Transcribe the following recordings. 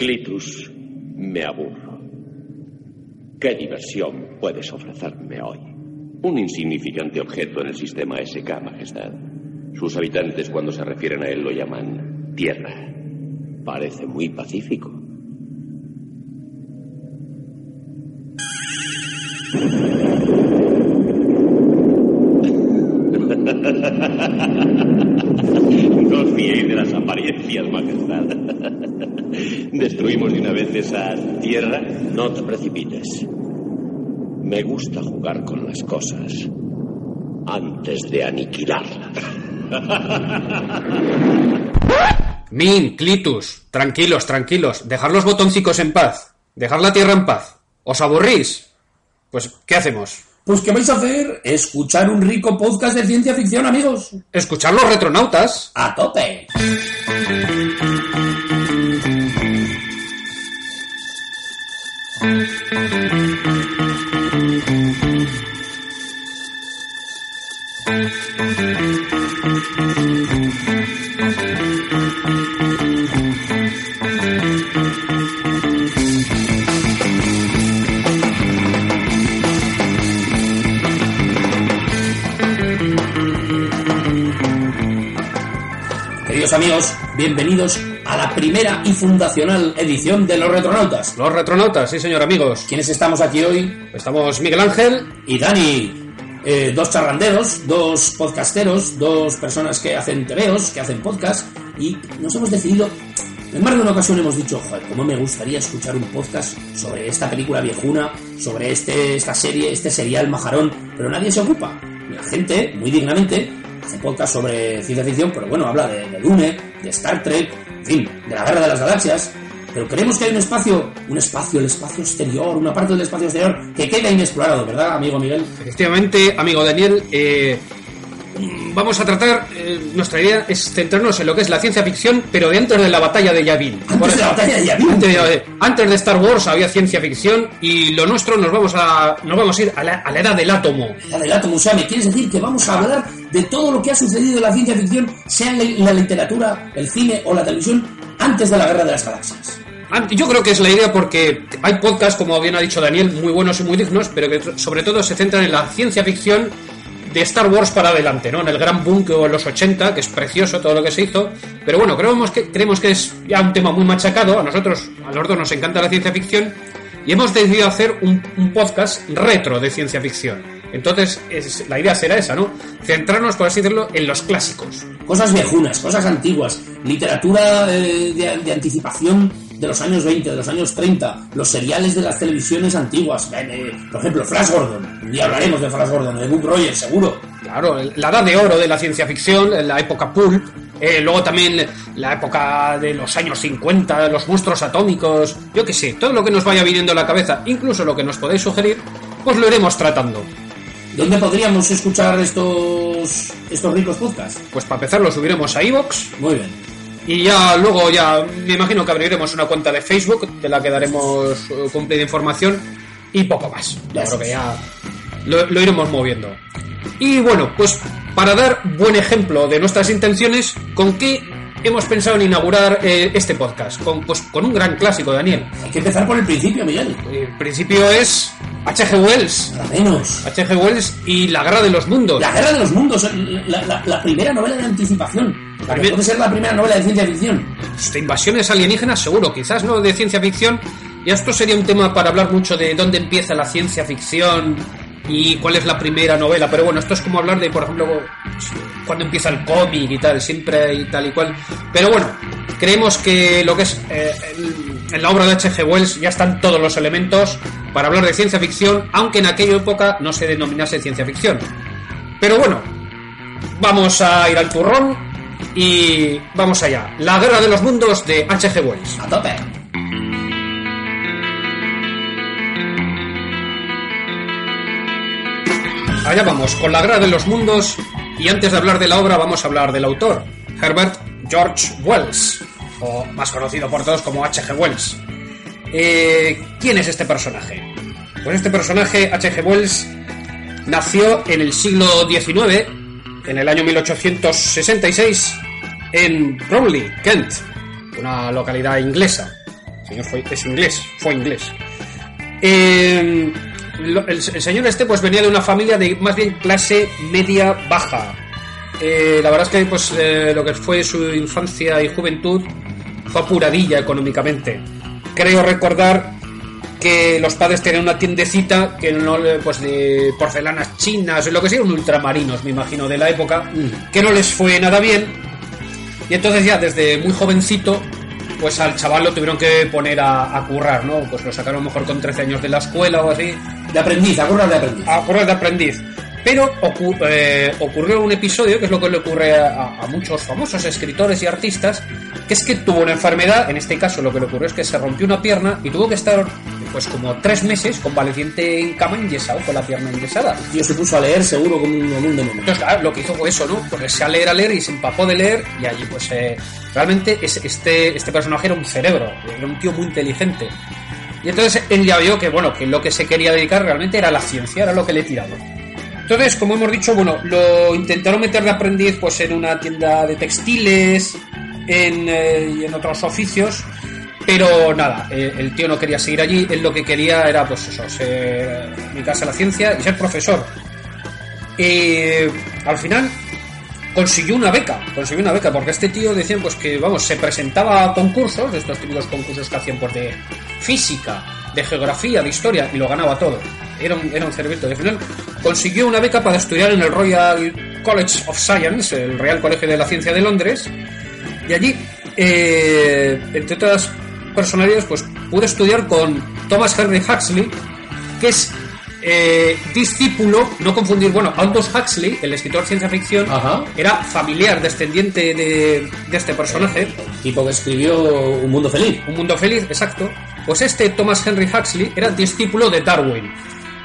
Clitus, me aburro. ¿Qué diversión puedes ofrecerme hoy? Un insignificante objeto en el sistema SK, Majestad. Sus habitantes cuando se refieren a él lo llaman Tierra. Parece muy pacífico. No os fiéis de las apariencias, Majestad. Destruimos de una vez tierra. No te precipites. Me gusta jugar con las cosas antes de aniquilarlas. Min, Clitus, tranquilos, tranquilos. Dejar los botoncicos en paz. Dejar la tierra en paz. ¿Os aburrís? Pues, ¿qué hacemos? Pues, ¿qué vais a hacer? Escuchar un rico podcast de ciencia ficción, amigos. Escuchar los retronautas. A tope. Amigos, bienvenidos a la primera y fundacional edición de Los Retronautas. Los retronautas, sí, señor, amigos. ¿Quiénes estamos aquí hoy? Estamos Miguel Ángel. Y Dani. Eh, dos charranderos, dos podcasteros, dos personas que hacen tebeos, que hacen podcast y nos hemos decidido, en más de una ocasión hemos dicho, joder, cómo me gustaría escuchar un podcast sobre esta película viejuna, sobre este, esta serie, este serial majarón, pero nadie se ocupa. La gente, muy dignamente, hace podcast sobre ciencia ficción, pero bueno, habla de, de Dune, de Star Trek, en fin, de la Guerra de las Galaxias. Pero creemos que hay un espacio, un espacio, el espacio exterior, una parte del espacio exterior que queda inexplorado, ¿verdad, amigo Miguel? Efectivamente, amigo Daniel, eh, vamos a tratar, eh, nuestra idea es centrarnos en lo que es la ciencia ficción, pero dentro de la batalla de Yavin. Antes de la batalla de Yavin. Antes de, antes de Star Wars había ciencia ficción y lo nuestro nos vamos a, nos vamos a ir a la, a la era del átomo. La del átomo, o sea, ¿me quieres decir que vamos a hablar de todo lo que ha sucedido en la ciencia ficción, sea en la, literatura, el cine o la televisión, antes de la Guerra de las Galaxias? Yo creo que es la idea porque hay podcasts, como bien ha dicho Daniel, muy buenos y muy dignos, pero que sobre todo se centran en la ciencia ficción de Star Wars para adelante, ¿no? En el gran boom que hubo en los 80, que es precioso todo lo que se hizo. Pero bueno, creemos que, creemos que es ya un tema muy machacado. A nosotros, a los dos nos encanta la ciencia ficción. Y hemos decidido hacer un, podcast retro de ciencia ficción. Entonces, es- la idea será esa, ¿no? Centrarnos, por así decirlo, en los clásicos. Cosas viejunas, cosas antiguas, literatura eh, de anticipación de los años 20, de los años 30, los seriales de las televisiones antiguas, eh, eh, por ejemplo, Flash Gordon, un día hablaremos de Flash Gordon, de Book Rogers, seguro. Claro, la edad de oro de la ciencia ficción, la época pulp, eh, luego también la época de los años 50, los monstruos atómicos, yo qué sé, todo lo que nos vaya viniendo a la cabeza, incluso lo que nos podéis sugerir, pues lo iremos tratando. ¿Dónde podríamos escuchar estos, estos ricos podcasts? Pues para empezar lo subiremos a iVoox Muy bien. Y ya luego ya me imagino que abriremos una cuenta de Facebook de la que daremos eh, cumplida información y poco más. Creo que ya lo, lo iremos moviendo. Y bueno, pues para dar buen ejemplo de nuestras intenciones, ¿con qué hemos pensado en inaugurar eh, este podcast? Con, pues con un gran clásico, Daniel. Hay que empezar por el principio, Miguel. El principio es H.G. Wells. Para menos. H.G. Wells y la Guerra de los Mundos. La Guerra de los Mundos, la, la- la primera novela de anticipación. La que puede ser la primera novela de ciencia ficción. de invasiones alienígenas, seguro, quizás no de ciencia ficción. Y esto sería un tema para hablar mucho de dónde empieza la ciencia ficción y cuál es la primera novela. Pero bueno, esto es como hablar de, por ejemplo, cuando empieza el cómic y tal, siempre y tal y cual. Pero bueno, creemos que lo que es eh, en la obra de H.G. Wells ya están todos los elementos para hablar de ciencia ficción, aunque en aquella época no se denominase ciencia ficción. Pero bueno, vamos a ir al turrón y vamos allá. La Guerra de los Mundos de H.G. Wells. A tope. Allá vamos, con la Guerra de los Mundos y antes de hablar de la obra vamos a hablar del autor, Herbert George Wells, o más conocido por todos como H.G. Wells. Eh, ¿Quién es este personaje? Pues este personaje, H.G. Wells, nació en el siglo XIX, en el año 1866, en Bromley, Kent, una localidad inglesa. señor fue, es inglés, fue inglés. Eh, lo- el, el señor este pues venía de una familia de más bien clase media baja. Eh, la verdad es que pues eh, lo que fue su infancia y juventud fue apuradilla económicamente. Creo recordar que los padres tenían una tiendecita que no pues de porcelanas chinas, lo que sea, un ultramarinos, me imagino, de la época, que no les fue nada bien. Y entonces ya desde muy jovencito, pues al chaval lo tuvieron que poner a, a currar, ¿no? Pues lo sacaron mejor con 13 años de la escuela o así, De aprendiz, acuerdas de aprendiz. a currar de aprendiz. Pero eh, ocurrió un episodio, que es lo que le ocurre a, a muchos famosos escritores y artistas, que es que tuvo una enfermedad, en este caso lo que le ocurrió es que se rompió una pierna y tuvo que estar pues como tres meses convaleciente en cama enyesado, con la pierna enyesada. El tío se puso a leer seguro como un, un demonio. Entonces, claro, lo que hizo fue eso, ¿no? Ponerse a leer, a leer y se empapó de leer y allí, pues, eh, realmente es- este, este personaje era un cerebro, era un tío muy inteligente. Y entonces él ya vio que, bueno, que lo que se quería dedicar realmente era la ciencia, era lo que le tiraba. Entonces, como hemos dicho, bueno, lo intentaron meter de aprendiz, pues, en una tienda de textiles, en, eh, y en otros oficios, pero nada, eh, el tío no quería seguir allí, él lo que quería era, pues eso, ser, dedicarse a la ciencia y ser profesor. Eh, al final consiguió una beca, consiguió una beca, porque este tío decían pues que, vamos, se presentaba a concursos, estos típicos concursos que hacían pues de física, de geografía, de historia, y lo ganaba todo. Era un, era un al final consiguió una beca para estudiar en el Royal College of Science, el Real Colegio de la Ciencia de Londres, y allí, eh, entre otras personalidades, pues pude estudiar con Thomas Henry Huxley, que es eh, discípulo, no confundir, bueno, Aldous Huxley, el escritor de ciencia ficción, Ajá. era familiar, descendiente de, de este personaje. El tipo que escribió Un Mundo Feliz. Un mundo feliz, exacto. Pues este Thomas Henry Huxley era discípulo de Darwin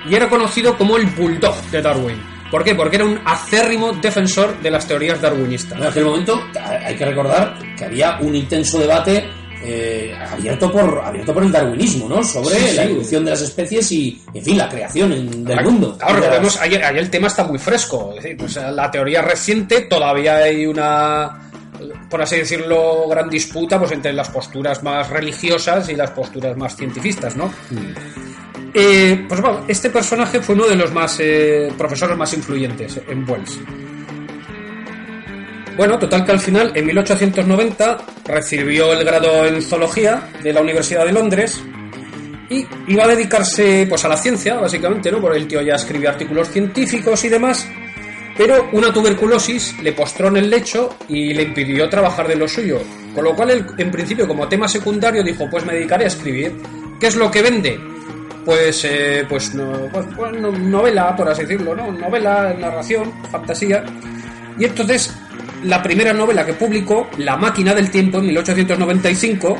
y era conocido como el Bulldog de Darwin. ¿Por qué? Porque era un acérrimo defensor de las teorías darwinistas. En aquel momento hay que recordar que había un intenso debate eh, abierto por abierto por el darwinismo, ¿no? Sobre Sí, sí. la evolución de las especies y, en fin, la creación en- del mundo. Claro, recordemos, ahí, ahí el tema está muy fresco. Es decir, pues, la teoría reciente todavía hay una, por así decirlo, gran disputa pues, entre las posturas más religiosas y las posturas más cientifistas, ¿no? Eh, pues bueno, este personaje fue uno de los más eh, profesores más influyentes en Wells. Bueno, total que al final, en 1890, recibió el grado en zoología de la Universidad de Londres y iba a dedicarse pues a la ciencia, básicamente, ¿no? Porque el tío ya escribía artículos científicos y demás, pero una tuberculosis le postró en el lecho y le impidió trabajar de lo suyo. Con lo cual, él, en principio, como tema secundario, dijo, pues me dedicaré a escribir. ¿Qué es lo que vende? Pues, eh, pues, no, pues, pues, no- novela, por así decirlo, ¿no? Novela, narración, fantasía. Y entonces, la primera novela que publicó, La máquina del tiempo, en 1895,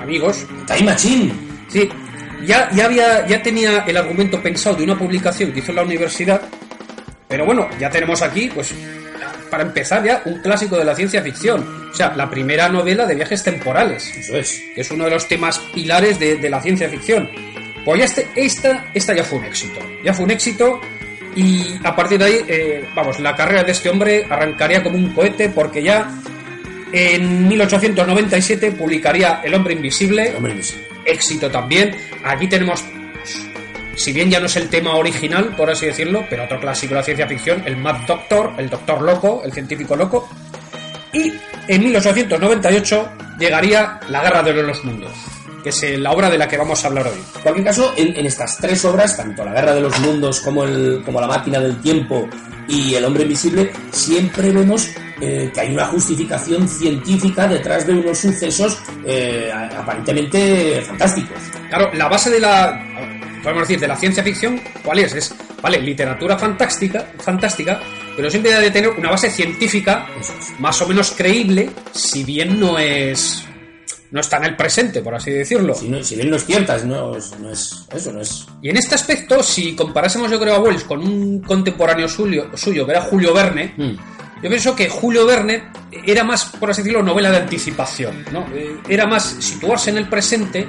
amigos, Time Machine. Sí, ya, ya, había, ya tenía el argumento pensado de una publicación que hizo en la universidad, pero bueno, ya tenemos aquí, pues, para empezar ya, un clásico de la ciencia ficción. O sea, la primera novela de viajes temporales, Eso es. que es uno de los temas pilares de, de la ciencia ficción. Pues ya este, esta, esta ya fue un éxito. Ya fue un éxito y a partir de ahí, eh, vamos, la carrera de este hombre arrancaría como un cohete porque ya en 1897 publicaría El hombre invisible, Hombre, sí. éxito también. Aquí tenemos, si bien ya no es el tema original, por así decirlo, pero otro clásico de la ciencia ficción, el Mad Doctor, el Doctor Loco, el científico loco. Y en 1898 llegaría La Guerra de los Mundos, que es eh, la obra de la que vamos a hablar hoy. En cualquier caso, en, en estas tres obras, tanto La Guerra de los Mundos como, el, como La Máquina del Tiempo y El Hombre Invisible, siempre vemos eh, que hay una justificación científica detrás de unos sucesos eh, aparentemente fantásticos. Claro, la base de la, podemos decir, de la ciencia ficción, ¿cuál es? Es, vale, literatura fantástica, fantástica, pero siempre debe de tener una base científica es. más o menos creíble, si bien no es no está en el presente, por así decirlo. Si, no- si bien no es cierta, no es, no es eso, no es... Y en este aspecto, si comparásemos yo creo a Wells con un contemporáneo suyo, suyo que era Julio Verne, Mm. yo pienso que Julio Verne era más, por así decirlo, novela de anticipación, ¿no? Eh, Era más situarse en el presente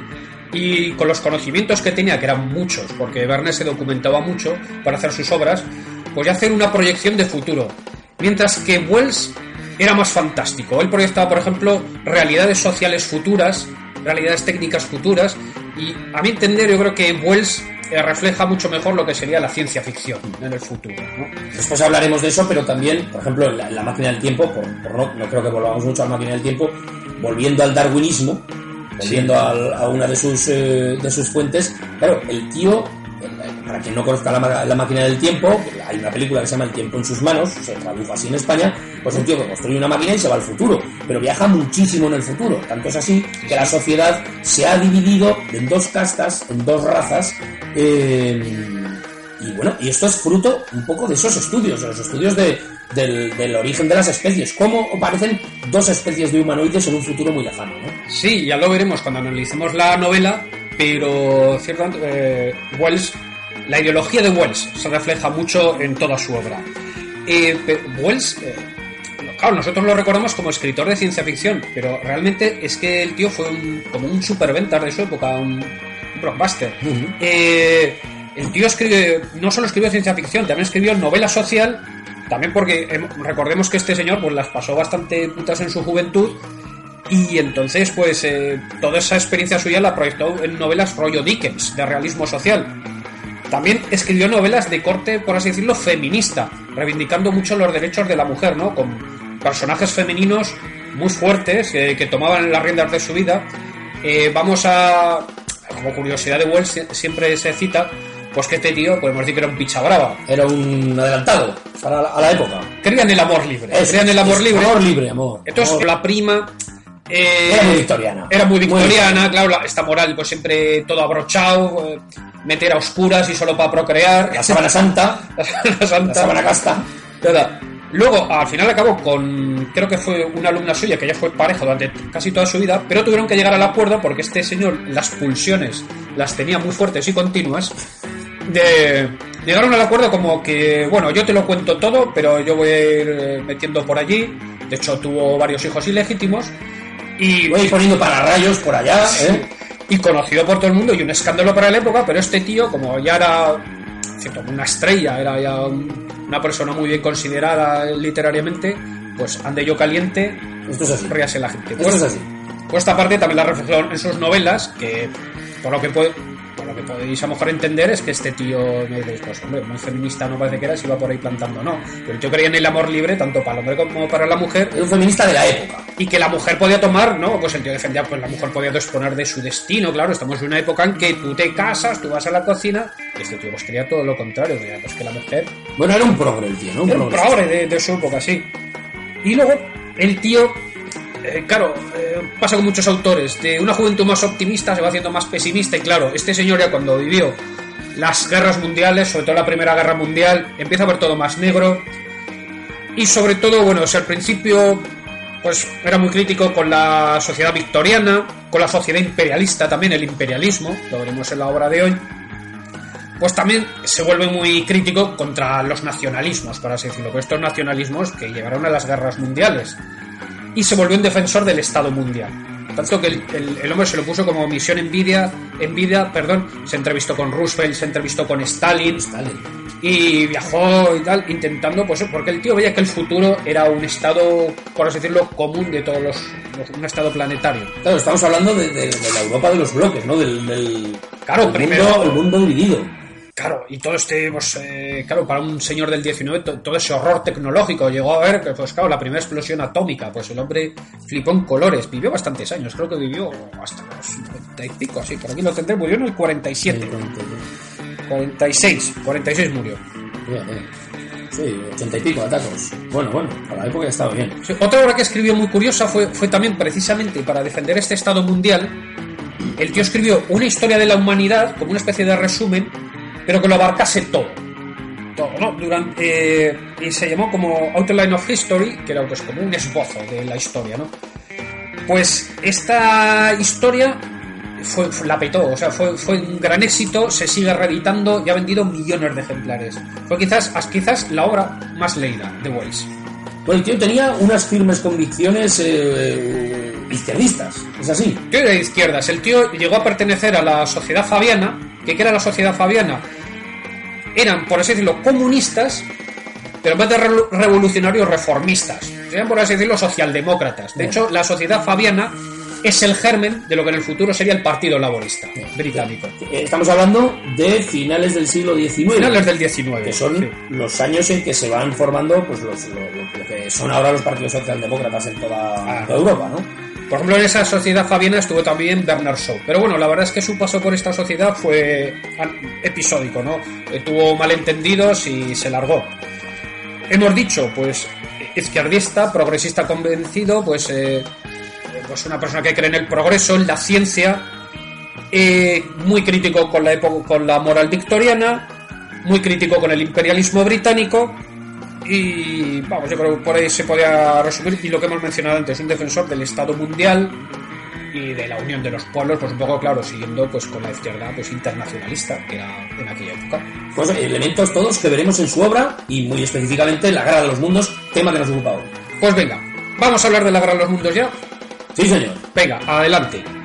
y con los conocimientos que tenía, que eran muchos, porque Verne se documentaba mucho para hacer sus obras, pues ya hacer una proyección de futuro. Mientras que Wells era más fantástico. Él proyectaba, por ejemplo, realidades sociales futuras realidades técnicas futuras. Y a mi entender, yo creo que Wells eh, refleja mucho mejor lo que sería la ciencia ficción en el futuro. ¿no? Después hablaremos de eso, pero también, por ejemplo, en la, en la máquina del tiempo, por, por no, no creo que volvamos mucho a la máquina del tiempo, volviendo al darwinismo, volviendo a una de sus, eh, de sus fuentes, claro, el tío, para quien no conozca la, máquina del tiempo, hay una película que se llama El tiempo en sus manos, se tradujo así en España, pues un tío que construye una máquina y se va al futuro, pero viaja muchísimo en el futuro, tanto es así que la sociedad se ha dividido en dos castas, en dos razas, eh, y bueno, y esto es fruto un poco de esos estudios, de los estudios de, del, del origen de las especies, cómo aparecen dos especies de humanoides en un futuro muy lejano, ¿no? Sí, ya lo veremos cuando analicemos la novela, pero ciertamente eh, Wells, la ideología de Wells se refleja mucho en toda su obra. Eh, Wells, eh, claro, nosotros lo recordamos como escritor de ciencia ficción, pero realmente es que el tío fue un- como un superventas de su época, un, un blockbuster. Eh, el tío escribe, no solo escribió ciencia ficción, también escribió novela social, también porque em, recordemos que este señor pues las pasó bastante putas en su juventud y entonces, pues, eh, toda esa experiencia suya la proyectó en novelas rollo Dickens, de realismo social. También escribió novelas de corte, por así decirlo, feminista, reivindicando mucho los derechos de la mujer, ¿no? Con personajes femeninos muy fuertes eh, que tomaban las riendas de su vida. Eh, vamos a. Como curiosidad de Wells, sie- siempre se cita, pues que este tío, podemos decir que era un picha brava. Era un adelantado para la- a la época. Creía en el amor libre. Eso, Creía en el amor libre. Amor libre, amor. Entonces, amor. la prima. Eh, Era muy victoriana. Era muy Muy victoriana, claro, la- esta moral, pues siempre todo abrochado, eh, meter a oscuras y solo para procrear. La sábana santa, La sábana la santa. sábana casta. Nada. Luego, al final acabó con, creo que fue una alumna suya que ya fue pareja durante casi toda su vida, pero tuvieron que llegar al acuerdo porque este señor las pulsiones las tenía muy fuertes y continuas. De, llegaron al acuerdo como que, bueno, yo te lo cuento todo, pero yo voy a ir eh, metiendo por allí. De hecho, tuvo varios hijos ilegítimos. Y, Voy poniendo pararrayos por allá, ¿eh? y conocido por todo el mundo y un escándalo para la época, pero este tío, como ya era cierto, una estrella, era ya un- una persona muy bien considerada literariamente, pues ande yo caliente, Esto es así. ríase la gente. Esto Pues, es así. pues esta parte también la reflexión en sus novelas, que por lo que puede, por lo que podéis a lo mejor entender es que este tío me dice, pues hombre, muy feminista no parece que era, si iba por ahí plantando, no. Pero el tío creía en el amor libre, tanto para el hombre como para la mujer, Era un feminista de la época. y que la mujer podía tomar, ¿no? Pues el tío defendía, pues la mujer podía disponer de su destino, claro, estamos en una época en que tú te casas, tú vas a la cocina, y este tío pues quería todo lo contrario, quería pues que la mujer Bueno, era un progre el tío, ¿no? Un era un progre de, de su época, sí. Y luego, el tío, eh, claro, eh, pasa con muchos autores, de una juventud más optimista se va haciendo más pesimista, y claro, este señor ya cuando vivió las guerras mundiales, sobre todo la Primera Guerra Mundial, empieza a ver todo más negro, y sobre todo, bueno, al principio pues era muy crítico con la sociedad victoriana, con la sociedad imperialista también, el imperialismo, lo veremos en la obra de hoy. Pues también se vuelve muy crítico contra los nacionalismos, por así decirlo, estos nacionalismos que llegaron a las guerras mundiales. Y se volvió un defensor del Estado mundial. Tanto que el, el- el hombre se lo puso como misión envidia, envidia, perdón, se entrevistó con Roosevelt, se entrevistó con Stalin, Stalin. y viajó y tal, intentando, pues, porque el tío veía que el futuro era un estado, por así decirlo, común de todos los, los- un estado planetario. Claro, estamos hablando de, de- de la Europa de los bloques, ¿no? Del, del Claro, el primero- mundo, el mundo dividido. Claro, y todo este, pues, eh, claro, para un señor del 19, to- todo ese horror tecnológico llegó a ver, que, pues, claro, la primera explosión atómica, pues el hombre flipó en colores, vivió bastantes años, creo que vivió hasta los 90 y pico, así, por aquí lo tendré, murió en el 47, 46, 46 murió. Bien, bien. Sí, ochenta y pico de tacos. Bueno, bueno, para la época ya estaba bien. Sí, Otra obra que escribió muy curiosa fue, fue también precisamente para defender este Estado mundial. El tío escribió una historia de la humanidad como una especie de resumen, pero que lo abarcase todo. Todo, ¿no? Durante, eh, y se llamó como Outline of History, que era pues, como un esbozo de la historia, ¿no? Pues esta historia fue, fue- la petó, o sea, fue, fue un gran éxito, se sigue reeditando y ha vendido millones de ejemplares. Fue quizás, quizás la obra más leída de Wells. Bueno, el tío tenía unas firmes convicciones eh, izquierdistas, es así. tío era de izquierdas. El tío llegó a pertenecer a la sociedad fabiana. ¿Qué que era la sociedad fabiana? Eran, por así decirlo, comunistas, pero vez de re- revolucionarios, reformistas. Eran, por así decirlo, socialdemócratas. De hecho, la sociedad fabiana es el germen de lo que en el futuro sería el Partido Laborista británico. Eh, Estamos hablando de finales del siglo XIX. Finales del 19. que son sí. los años en que se van formando pues los, lo, lo- lo que son ahora los partidos socialdemócratas en toda Ah. toda Europa, ¿no? Por ejemplo, en esa sociedad fabiana estuvo también Bernard Shaw. Pero bueno, la verdad es que su paso por esta sociedad fue an- episódico, ¿no? Eh, tuvo malentendidos y se largó. Hemos dicho, pues, izquierdista, progresista convencido, pues, eh, pues una persona que cree en el progreso, en la ciencia, eh, muy crítico con la, época, con la moral victoriana, muy crítico con el imperialismo británico y vamos, yo creo que por ahí se podía resumir y lo que hemos mencionado antes, un defensor del Estado mundial y de la unión de los pueblos, pues un poco claro, siguiendo pues con la izquierda pues internacionalista que era en aquella época. Pues elementos todos que veremos en su obra y muy específicamente en La Guerra de los Mundos, tema que nos ocupa hoy. Pues venga, vamos a hablar de la guerra de los mundos ya. Sí, señor. Venga, adelante.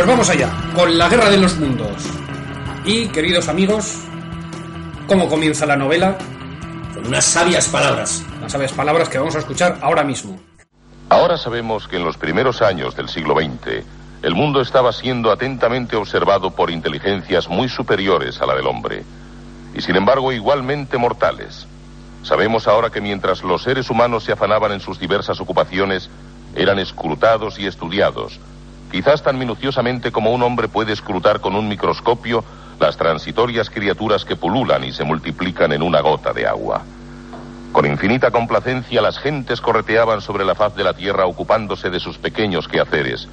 Pues vamos allá, con la guerra de los mundos. Y, queridos amigos, ¿cómo comienza la novela? Con unas sabias palabras. Las sabias palabras que vamos a escuchar ahora mismo. Ahora sabemos que en los primeros años del siglo XX, el mundo estaba siendo atentamente observado por inteligencias muy superiores a la del hombre, y sin embargo igualmente mortales. Sabemos ahora que mientras los seres humanos se afanaban en sus diversas ocupaciones, eran escrutados y estudiados, quizás tan minuciosamente como un hombre puede escrutar con un microscopio las transitorias criaturas que pululan y se multiplican en una gota de agua. Con infinita complacencia las gentes correteaban sobre la faz de la tierra ocupándose de sus pequeños quehaceres,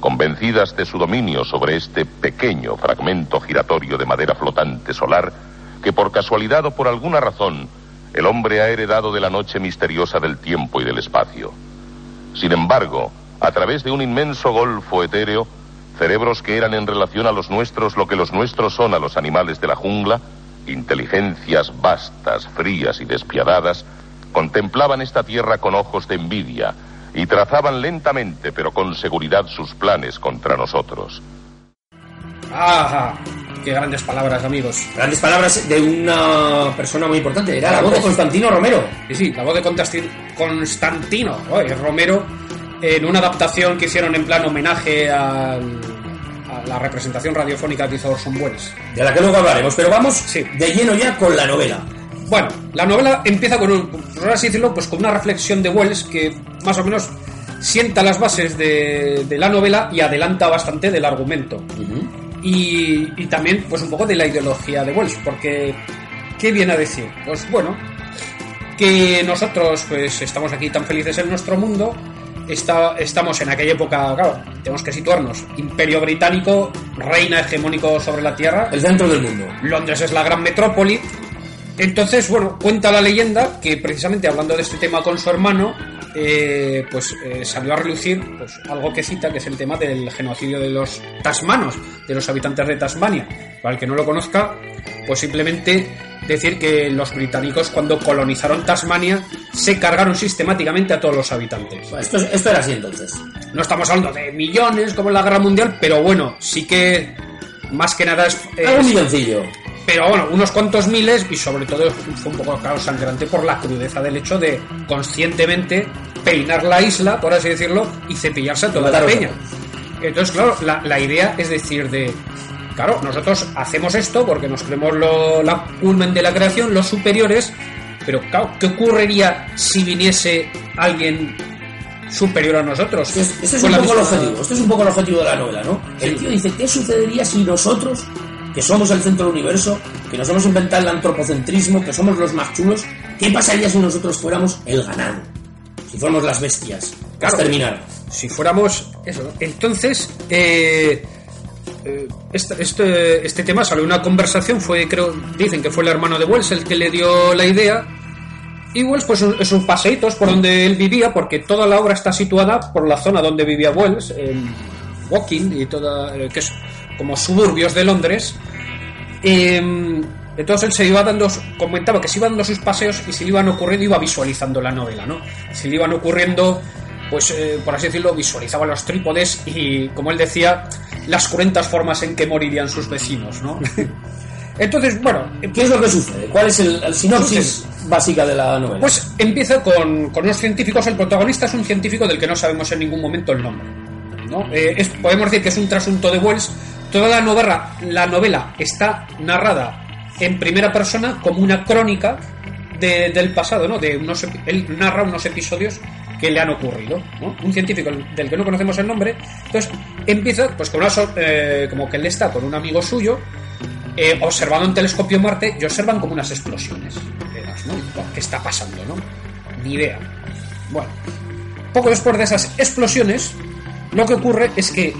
convencidas de su dominio sobre este pequeño fragmento giratorio de madera flotante solar que por casualidad o por alguna razón el hombre ha heredado de la noche misteriosa del tiempo y del espacio. Sin embargo, a través de un inmenso golfo etéreo, cerebros que eran en relación a los nuestros lo que los nuestros son a los animales de la jungla, inteligencias vastas, frías y despiadadas, contemplaban esta tierra con ojos de envidia y trazaban lentamente pero con seguridad sus planes contra nosotros. ¡Ajá! ¡Qué grandes palabras, amigos! Grandes palabras de una persona muy importante. Era la voz de Constantino Romero. Sí, sí, la voz de Constantino oye, Romero en una adaptación que hicieron en plan homenaje al- a la representación radiofónica que hizo Orson Welles. De la que luego hablaremos. Pero vamos Sí. de lleno ya con la novela. Bueno, la novela empieza con un, por así decirlo, pues con una reflexión de Wells que más o menos sienta las bases de, de la novela y adelanta bastante del argumento. y, y también pues un poco de la ideología de Wells, porque ¿qué viene a decir? Pues bueno, que nosotros pues estamos aquí tan felices en nuestro mundo, está, estamos en aquella época, claro, tenemos que situarnos, imperio británico, reina hegemónico sobre la tierra, El centro del mundo. Londres es la gran metrópoli. Entonces, bueno, cuenta la leyenda que precisamente hablando de este tema con su hermano, eh, pues eh, salió a relucir pues, algo que cita, que es el tema del genocidio de los tasmanos, de los habitantes de Tasmania. Para el que no lo conozca, pues simplemente decir que los británicos cuando colonizaron Tasmania se cargaron sistemáticamente a todos los habitantes. Esto, esto era así entonces. No estamos hablando de millones como en la guerra mundial, pero bueno, sí que más que nada es, es- Algo milloncillo. pero bueno, unos cuantos miles y sobre todo fue un poco claro sangrante por la crudeza del hecho de conscientemente peinar la isla, por así decirlo, y cepillarse a toda la peña. Entonces, claro, la, la idea es decir de, claro, nosotros hacemos esto porque nos creemos lo, la culmen de la creación, los superiores, pero claro, ¿qué ocurriría si viniese alguien superior a nosotros? Este es, un poco el objetivo. Este es un poco el objetivo de la novela, ¿no? El tío dice, ¿qué sucedería si nosotros, que somos el centro del universo, que nos hemos inventado el antropocentrismo, que somos los más chulos, ¿qué pasaría si nosotros fuéramos el ganado? Si fuéramos las bestias. Claro. Terminar. si fuéramos eso. Entonces, eh, este, este, este tema salió una conversación, fue, creo, dicen que fue el hermano de Wells el que le dio la idea. Y Wells, pues esos paseitos por donde él vivía, porque toda la obra está situada por la zona donde vivía Wells, en Woking y toda, eh, que es como suburbios de Londres. Eh, entonces él se iba dando, comentaba que se iba dando sus paseos y se le iban ocurriendo, iba visualizando la novela, ¿no? Se le iban ocurriendo, pues eh, por así decirlo, visualizaba los trípodes y, como él decía, las cruentas formas en que morirían sus vecinos, ¿no? Entonces, bueno, ¿Qué es lo que sucede? ¿Cuál es el, el sinopsis básica de la novela? pues empieza con, con unos científicos. El protagonista es un científico del que no sabemos en ningún momento el nombre. ¿no? Eh, es- podemos decir que es un trasunto de Wells. Toda la novela, la novela está narrada en primera persona como una crónica de- del pasado, ¿no? De unos, él narra unos episodios que le han ocurrido, ¿no? Un científico del que no conocemos el nombre, entonces empieza, pues con una eh, como que él está con un amigo suyo, eh, observando en telescopio Marte y observan como unas explosiones. ¿no? ¿Qué está pasando, no? Ni idea. Bueno, poco después de esas explosiones, lo que ocurre es que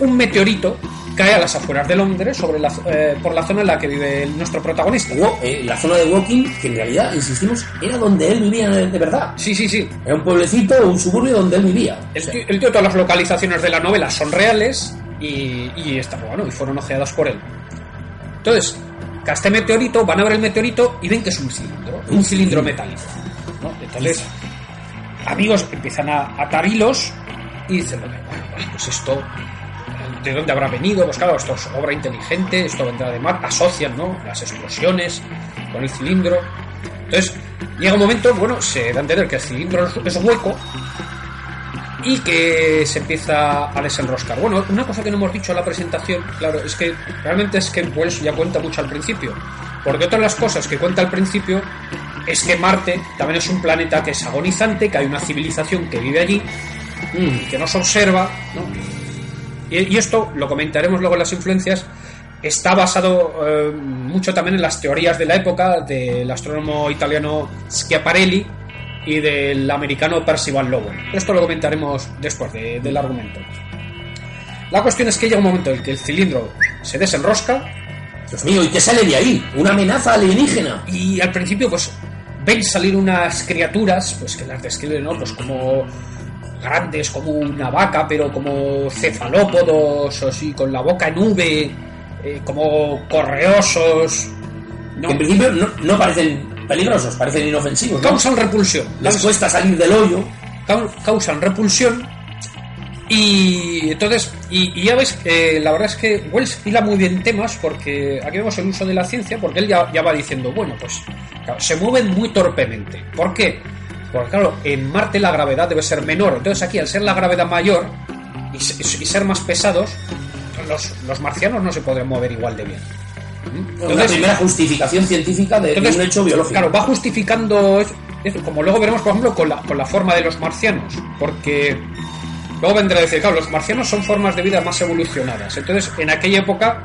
un meteorito cae a las afueras de Londres sobre la, eh, por la zona en la que vive el- nuestro protagonista. Eh, la zona de Woking, que en realidad, insistimos, era donde él vivía de, de verdad. Sí, sí, sí. Era un pueblecito, un suburbio donde él vivía. O El sea, tío, el tío, todas las localizaciones de la novela son reales y, y está bueno, y fueron ojeadas por él. Entonces, este meteorito, van a ver el meteorito y ven que es un cilindro, un cilindro metálico. ¿no? Entonces, amigos empiezan a atar hilos y dicen, bueno, pues esto, ¿de dónde habrá venido? Pues claro, esto es obra inteligente, esto vendrá de mar, asocian, ¿no? Las explosiones con el cilindro. Entonces, llega un momento, bueno, se da a entender que el cilindro es- es hueco y que se empieza a desenroscar. Bueno, una cosa que no hemos dicho en la presentación, claro, es que realmente es que Wells ya cuenta mucho al principio. Porque otra de las cosas que cuenta al principio es que Marte también es un planeta que es agonizante, que hay una civilización que vive allí, mm, que nos observa, ¿no? Y, esto, lo comentaremos luego en las influencias, está basado eh, mucho también en las teorías de la época del astrónomo italiano Schiaparelli y del americano Percival Lowell. Esto lo comentaremos después de- del argumento. La cuestión es que llega un momento en que el cilindro se desenrosca Dios mío, ¿y qué sale de ahí? ¿Una amenaza alienígena? y al principio pues ven salir unas criaturas pues que las describen ¿no? pues como grandes como una vaca pero como cefalópodos o así con la boca en V eh, como correosos en principio no, no parecen peligrosos, parecen inofensivos. ¿no? causan repulsión Les cuesta salir del hoyo. cau- causan repulsión y entonces y, y ya ves que la verdad es que Wells hila muy bien temas porque aquí vemos el uso de la ciencia porque él ya, ya va diciendo bueno pues claro, se mueven muy torpemente ¿por qué? Porque claro en Marte la gravedad debe ser menor entonces aquí al ser la gravedad mayor y, se- y ser más pesados los, los marcianos no se podrán mover igual de bien ¿Mm? Una primera justificación científica de, de entonces, un hecho biológico. Claro, va justificando eso, eso, como luego veremos, por ejemplo, con la, con la forma de los marcianos, porque luego vendrá a decir, claro, los marcianos son formas de vida más evolucionadas. Entonces, en aquella época,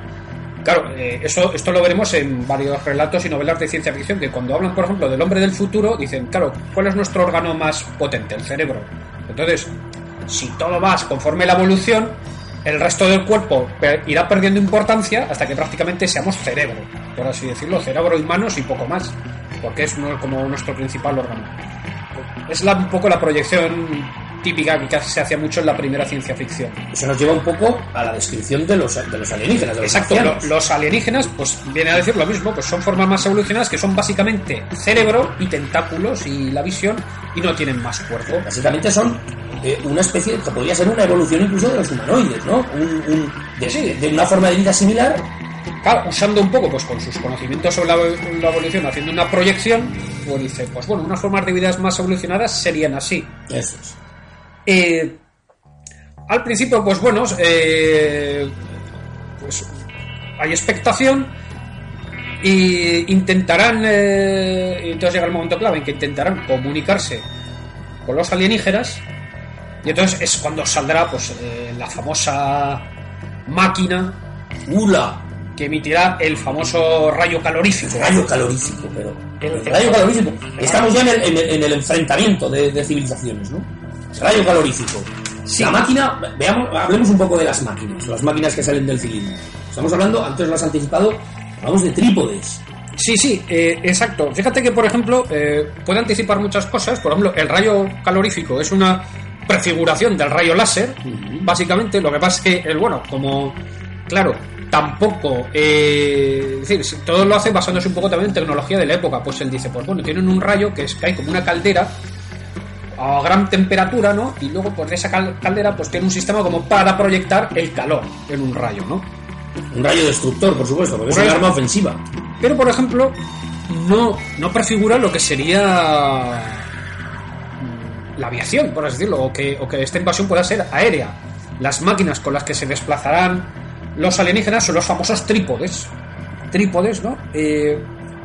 claro, eh, eso, esto lo veremos en varios relatos y novelas de ciencia ficción, que cuando hablan, por ejemplo, del hombre del futuro, dicen, claro, ¿cuál es nuestro órgano más potente? El cerebro. Entonces, si todo va conforme la evolución, el resto del cuerpo irá perdiendo importancia hasta que prácticamente seamos cerebro, por así decirlo, cerebro y manos y poco más, porque es como nuestro principal órgano. Es la- un poco la proyección típica que se hacía mucho en la primera ciencia ficción. Eso nos lleva un poco a la descripción de los, de los alienígenas, de los Exacto, marcianos. los alienígenas, pues viene a decir lo mismo, pues son formas más evolucionadas que son básicamente cerebro y tentáculos y la visión y no tienen más cuerpo. Básicamente son eh, una especie, que podría ser una evolución incluso de los humanoides, ¿no? Un- un- de, Sí. de una forma de vida similar. Claro, usando un poco pues con sus conocimientos sobre la, la evolución, haciendo una proyección, pues dice, pues bueno, unas formas de vida más evolucionadas serían así. Eso es. Eh, al principio, pues bueno, eh, pues hay expectación y intentarán, eh, y entonces llega el momento clave en que intentarán comunicarse con los alienígenas y entonces es cuando saldrá pues la famosa máquina ¡Ula! que emitirá el famoso rayo calorífico. Rayo calorífico, pero. El- el rayo calorífico. Estamos ya en el, en el- en el enfrentamiento de, de civilizaciones, ¿no? Rayo calorífico. Sí. La máquina, veamos, hablemos un poco de las máquinas, las máquinas que salen del cilindro. Estamos hablando, antes lo has anticipado, hablamos de trípodes. Sí, sí, eh, exacto. Fíjate que, por ejemplo, eh, puede anticipar muchas cosas. Por ejemplo, el rayo calorífico es una prefiguración del rayo láser, básicamente. Lo que pasa es que, el bueno, como, claro, tampoco, eh, es decir, todo lo hace basándose un poco también en tecnología de la época. Pues él dice, pues bueno, tienen un rayo que es que hay como una caldera a gran temperatura, ¿no? Y luego pues de esa cal- caldera pues tiene un sistema como para proyectar el calor en un rayo, ¿no? Un rayo destructor, por supuesto, porque es Un un rayo- arma ofensiva. Pero por ejemplo, no, no prefigura lo que sería la aviación, por así decirlo, o que, o que esta invasión pueda ser aérea. Las máquinas con las que se desplazarán los alienígenas son los famosos trípodes. Trípodes, ¿no? Eh,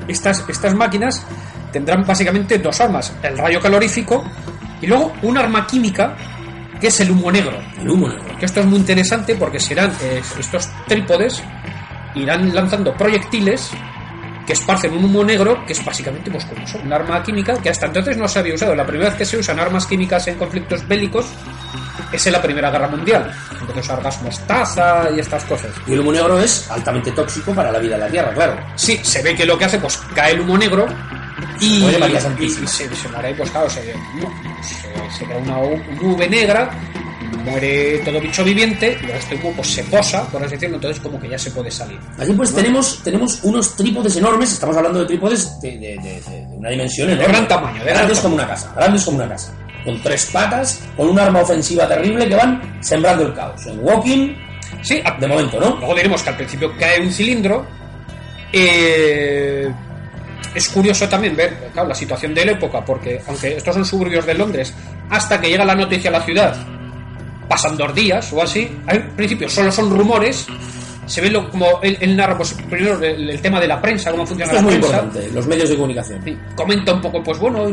estas, estas máquinas tendrán básicamente dos armas, el rayo calorífico y luego un arma química que es el humo negro. El humo negro. Que esto es muy interesante porque serán eh, estos trípodes irán lanzando proyectiles que esparcen un humo negro que es básicamente pues como un arma química que hasta entonces no se había usado. La primera vez que se usan armas químicas en conflictos bélicos es en la Primera Guerra Mundial. Entonces argas mostaza y estas cosas. Y el humo negro es altamente tóxico para la vida en la Tierra, claro. Sí, se ve que lo que hace, pues cae el humo negro y, María y- Santísima. y se, se muere, pues claro, se, se, se crea una nube negra, muere todo bicho viviente, y luego este pues se posa, por así decirlo, entonces como que ya se puede salir. Así pues tenemos, tenemos unos trípodes enormes, estamos hablando de trípodes de, de- de- de- de una dimensión enorme. gran tamaño, de gran grandes como una casa, grandes como una casa. Con tres patas, con un arma ofensiva terrible que van sembrando el caos. En Walking, Sí, de momento, ¿no? luego diremos que al principio cae un cilindro. eh, es curioso también ver claro, la situación de la época, porque aunque estos son suburbios de Londres, hasta que llega la noticia a la ciudad, pasan dos días o así. Al principio solo son rumores. Se ve lo, como él, él narra, pues primero el, el tema de la prensa, cómo funciona Esto es la muy prensa. importante, los medios de comunicación. Sí, comenta un poco, pues bueno,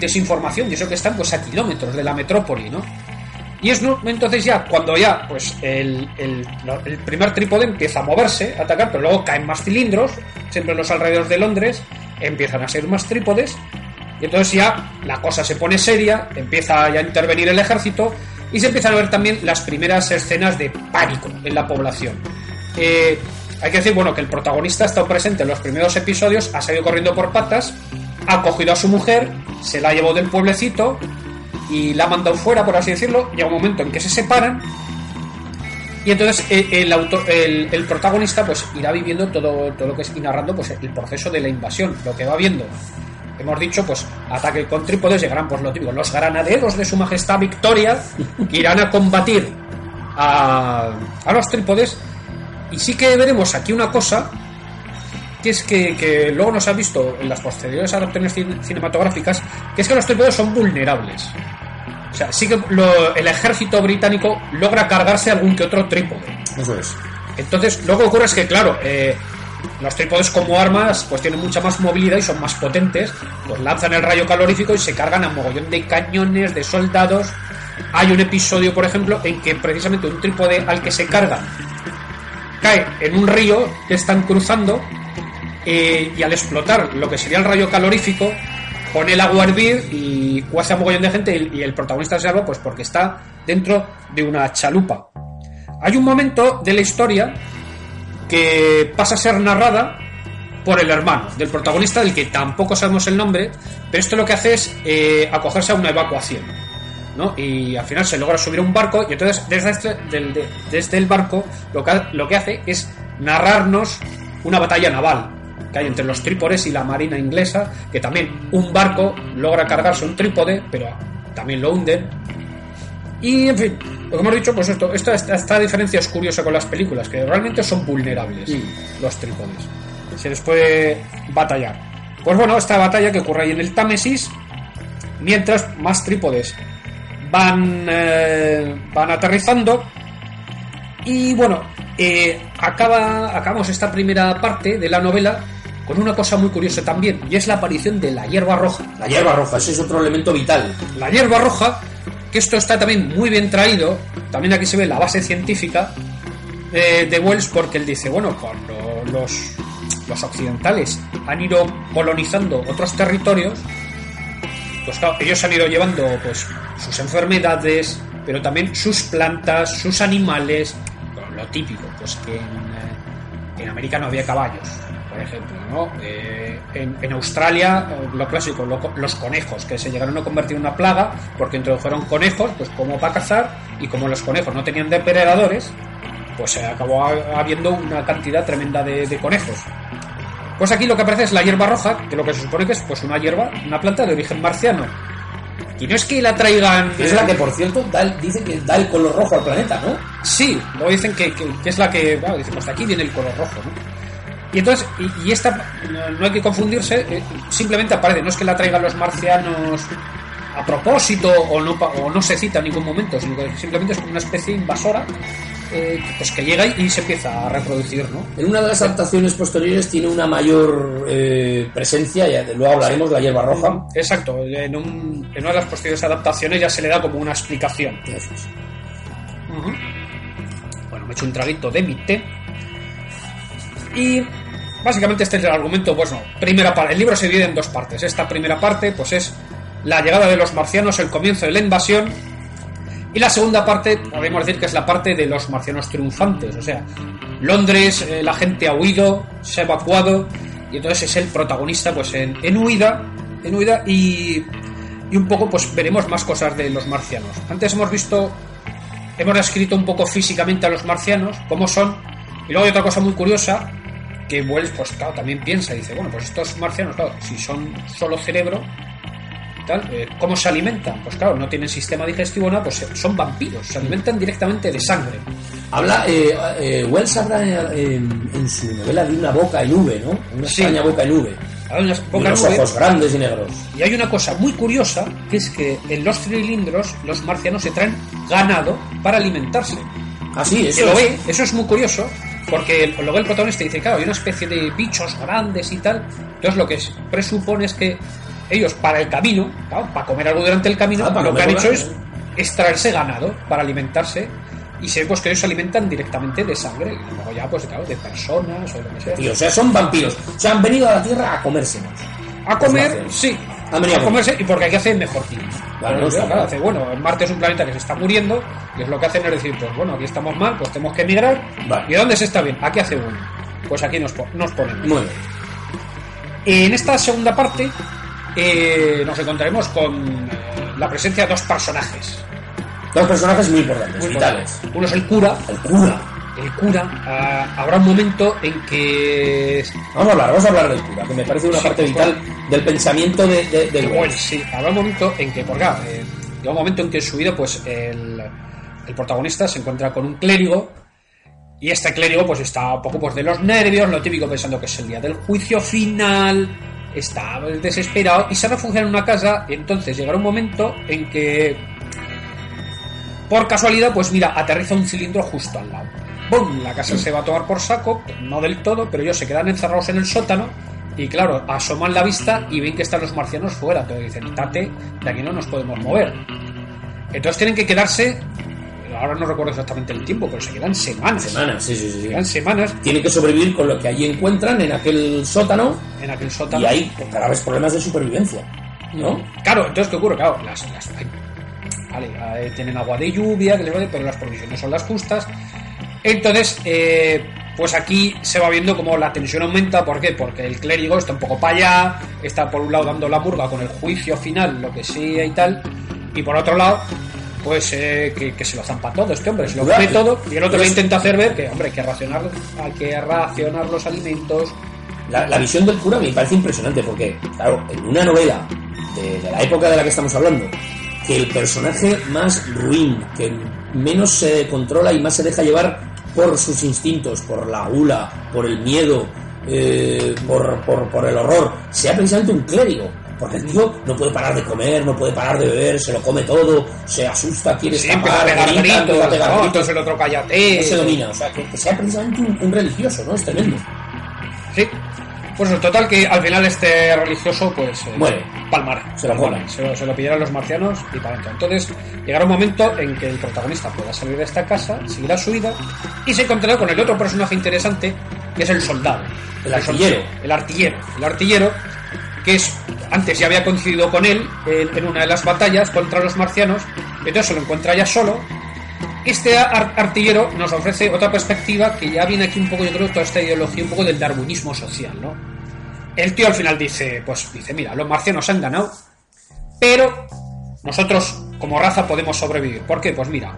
desinformación, y eso que están pues a kilómetros de la metrópoli, ¿no? Y es entonces ya, cuando ya, pues el, el primer trípode empieza a moverse, a atacar, pero luego caen más cilindros, siempre en los alrededores de Londres, empiezan a ser más trípodes, y entonces ya la cosa se pone seria, empieza ya a intervenir el ejército, y se empiezan a ver también las primeras escenas de pánico en la población. Eh, hay que decir, bueno, que el protagonista ha estado presente en los primeros episodios, ha salido corriendo por patas, ha cogido a su mujer, se la llevó del pueblecito y la ha mandado fuera, por así decirlo. Llega un momento en que se separan y entonces eh, el, autor, el, el protagonista pues irá viviendo todo, todo lo que es y narrando pues el proceso de la invasión, lo que va viendo. Hemos dicho, pues, ataque con trípodes, llegarán, pues, lo típico, los granaderos de su majestad Victoria, que irán a combatir a, a los trípodes. Y sí que veremos aquí una cosa, que es que, que luego nos ha visto en las posteriores adaptaciones cin- cinematográficas, que es que los trípodes son vulnerables. O sea, sí que lo- el ejército británico logra cargarse algún que otro trípode. Eso es. Entonces, lo que ocurre es que, claro, eh, los trípodes como armas pues tienen mucha más movilidad y son más potentes, pues lanzan el rayo calorífico y se cargan a mogollón de cañones, de soldados. Hay un episodio, por ejemplo, en que precisamente un trípode al que se cargan cae en un río que están cruzando eh, y al explotar lo que sería el rayo calorífico pone el agua a hervir y cuece a mogollón de gente y, el protagonista se salva pues porque está dentro de una chalupa. Hay un momento de la historia que pasa a ser narrada por el hermano del protagonista, del que tampoco sabemos el nombre, pero esto lo que hace es eh, acogerse a una evacuación. ¿no? Y al final se logra subir a un barco y entonces desde, este- desde el barco lo que, lo que hace es narrarnos una batalla naval que hay entre los trípodes y la marina inglesa, que también un barco logra cargarse un trípode, pero también lo hunden. Y en fin, lo que hemos dicho, pues esto, esta, esta, esta diferencia es curiosa con las películas, que realmente son vulnerables los trípodes. Se les puede batallar. Pues bueno, esta batalla que ocurre ahí en el Támesis, mientras más trípodes van, eh, van aterrizando. Y bueno, eh, acaba, acabamos esta primera parte de la novela con una cosa muy curiosa también, y es la aparición de la hierba roja. La hierba roja, ese es otro elemento vital. La hierba roja, que esto está también muy bien traído, también aquí se ve la base científica eh, de Wells, porque él dice, bueno, cuando los, los occidentales han ido colonizando otros territorios, pues claro, ellos han ido llevando pues sus enfermedades, pero también sus plantas, sus animales, lo típico, pues que en, eh, en América no había caballos, ejemplo, ¿no? Eh, en, en Australia, eh, lo clásico, lo- los conejos, que se llegaron a convertir en una plaga porque introdujeron conejos, pues como para cazar, y como los conejos no tenían depredadores, pues se acabó ha- habiendo una cantidad tremenda de, de conejos. Pues aquí lo que aparece es la hierba roja, que lo que se supone que es pues una hierba, una planta de origen marciano. Y no es que la traigan. Es la que, por cierto, da el- dice que da el color rojo al planeta, ¿no? Sí, luego dicen que, que- que es la que. Bueno, dicen, de aquí viene el color rojo, ¿no? Y entonces, y, y esta, no, no hay que confundirse, eh, simplemente aparece, no es que la traigan los marcianos a propósito o no, o no se cita en ningún momento, sino que simplemente es como una especie invasora eh, pues que llega y, se empieza a reproducir, ¿no? En una de las adaptaciones posteriores tiene una mayor eh, presencia, ya de- luego hablaremos, la hierba roja. Exacto, en, un- en una de las posteriores adaptaciones ya se le da como una explicación. Bueno, me he hecho un traguito de mi té. Y básicamente este es el argumento, pues no. Primera parte, el libro se divide en dos partes. Esta primera parte, pues es la llegada de los marcianos, el comienzo de la invasión. Y la segunda parte, podemos decir que es la parte de los marcianos triunfantes. O sea, Londres, eh, la gente ha huido, se ha evacuado. Y entonces es el protagonista, pues en, en huida. En huida y, y un poco, pues veremos más cosas de los marcianos. Antes hemos visto hemos descrito un poco físicamente a los marcianos, cómo son, y luego hay otra cosa muy curiosa, que Wells, pues claro, también piensa, dice, bueno, pues estos marcianos, claro, si son solo cerebro, tal, eh, ¿cómo se alimentan? Pues claro, no tienen sistema digestivo, nada, pues son vampiros, se alimentan directamente de sangre. Habla, eh, eh, Wells habla en, en su novela de una boca en V, ¿no? Una Sí. extraña boca en V. Hay unas Y unos nubes, ojos grandes y negros. y hay una cosa muy curiosa, que es que en los cilindros los marcianos se traen ganado para alimentarse. Ah, sí, que eso lo es. ve, eso es muy curioso, porque luego el protagonista dice, claro, hay una especie de bichos grandes y tal. Entonces lo que es- presupone es que ellos para el camino, claro, para comer algo durante el camino, Ah, lo que han hecho es extraerse ganado para alimentarse. Y se ve pues que ellos se alimentan directamente de sangre, y luego ya pues claro, de personas o lo que sea. Tío, o sea, son vampiros. O sea, han venido a la Tierra a comérsenos. A comer, sí. Han venido a a comerse y porque aquí hace mejor clima. Claro, está claro, hace, bueno, Marte es un planeta que se está muriendo y es lo que hacen es decir, pues bueno, aquí estamos mal, pues tenemos que emigrar. Vale. ¿Y dónde se está bien? Aquí hace uno. Pues aquí nos, nos ponemos. Muy bien. En esta segunda parte eh, nos encontraremos con eh, la presencia de dos personajes. Dos personajes muy importantes, muy vitales. importantes. Uno es el cura. El cura. El cura, ah, habrá un momento en que Vamos a hablar, vamos a hablar del cura, que me parece una Sí, parte vital del pensamiento de, de- del Bueno, Wells. sí, habrá un momento en que, por claro, eh, llega un momento en que en su vida, pues el, el protagonista se encuentra con un clérigo y este clérigo, pues está un poco pues, de los nervios, lo típico pensando que es el día del juicio final, está desesperado y se refugia en una casa. Y entonces llegará un momento en que, por casualidad, pues mira, aterriza un cilindro justo al lado. ¡Bum! La casa se va a tomar por saco, no del todo, pero ellos se quedan encerrados en el sótano. Y claro, asoman la vista y ven que están los marcianos fuera. Entonces dicen, tate, de aquí no nos podemos mover. Entonces tienen que quedarse, ahora no recuerdo exactamente el tiempo, pero se quedan semanas. Semanas, sí, sí, sí. Se quedan semanas Tienen que sobrevivir con lo que allí encuentran en aquel sótano en aquel sótano. y hay graves problemas de supervivencia. ¿No? Claro, entonces, ¿qué ocurre? Claro, las, las- hay- vale, eh, tienen agua de lluvia, que les vale, pero las provisiones son las justas. Entonces, eh, pues aquí se va viendo como la tensión aumenta. ¿Por qué? Porque el clérigo está un poco para allá, está por un lado dando la murga con el juicio final, lo que sea y tal, y por otro lado, pues eh, que, que se lo zampa todo este hombre, se lo come todo, y el otro le intenta hacer ver que, hombre, hay que racionar, hay que racionar los alimentos. La, la visión del cura me parece impresionante porque, claro, en una novela de, de la época de la que estamos hablando, que el personaje más ruin, que menos se controla y más se deja llevar por sus instintos, por la gula, por el miedo, eh, por, por, por el horror, sea precisamente un clérigo. Porque el tío no puede parar de comer, no puede parar de beber, se lo come todo, se asusta, quiere Sí, a escapar, pegar grita, gritos, a pegar gritos, el otro cállate. no se domina. O sea, que, que sea precisamente un, un religioso, ¿no? Es tremendo. Sí. Pues en total que al final este religioso pues eh, Muere. Palmará. Se lo comen. Se lo, se lo pillaron los marcianos y para. Entonces llegará un momento en que el protagonista pueda salir de esta casa, seguirá su vida y se encontrará con el otro personaje interesante que es el soldado. El artillero. El artillero. El artillero que es antes ya había coincidido con él en, una de las batallas contra los marcianos, entonces se lo encuentra ya solo este ar- artillero nos ofrece otra perspectiva que ya viene aquí un poco, yo creo, toda esta ideología un poco del darwinismo social, ¿no? El tío al final dice, pues dice, mira, los marcianos han ganado, pero nosotros como raza podemos sobrevivir. ¿Por qué? Pues mira,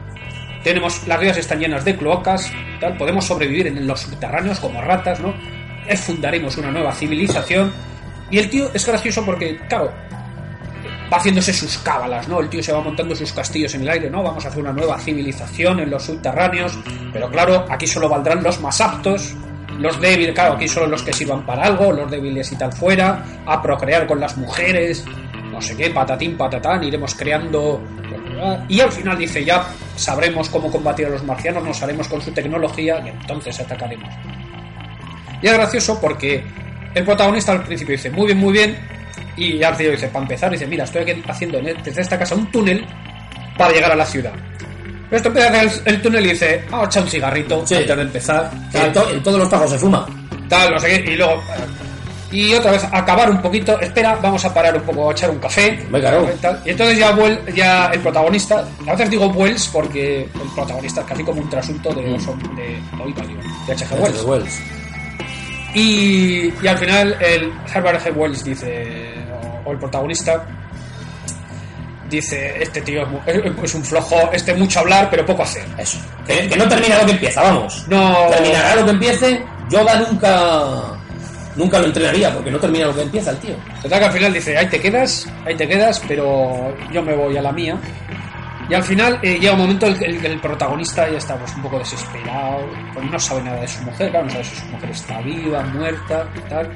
tenemos, las rías están llenas de cloacas, tal, podemos sobrevivir en los subterráneos como ratas, ¿no? Fundaremos una nueva civilización. Y el tío es gracioso porque, claro, va haciéndose sus cábalas, ¿no? El tío se va montando sus castillos en el aire, ¿no? Vamos a hacer una nueva civilización en los subterráneos, pero claro, aquí solo valdrán los más aptos, los débiles, claro, aquí solo los que sirvan para algo, los débiles y tal fuera, a procrear con las mujeres, no sé qué, patatín, patatán, iremos creando... Y al final dice, ya sabremos cómo combatir a los marcianos, nos haremos con su tecnología y entonces atacaremos. Y es gracioso porque el protagonista al principio dice, muy bien, muy bien, y ya dice, para empezar, dice, mira, estoy aquí haciendo desde esta casa un túnel para llegar a la ciudad. Esto empieza hacer el, túnel y dice, vamos a echar un cigarrito Sí. antes de empezar. En, to- en todos los tajos se fuma. Tal, no sé qué, y luego... Y otra vez, acabar un poquito, espera, vamos a parar un poco, a echar un café. Venga, no. tal. Y entonces ya, ya el protagonista, a veces digo Wells porque el protagonista es casi como un trasunto de, hom- de, digo, de H.G. Wells. De Wells. Y, y al final el Herbert G. Wells dice, o, o el protagonista, dice, este tío es, un flojo, este mucho hablar, pero poco hacer. Eso. Que, que no termina lo que empieza, vamos. No... Terminará lo que empiece. Yoda nunca. Nunca lo entrenaría porque no termina lo que empieza el tío. Total que al final dice, ahí te quedas, ahí te quedas, pero yo me voy a la mía. Y al final eh, llega un momento en el que el protagonista ya está pues, un poco desesperado, pues no sabe nada de su mujer, claro, no sabe si su mujer está viva, muerta, y tal.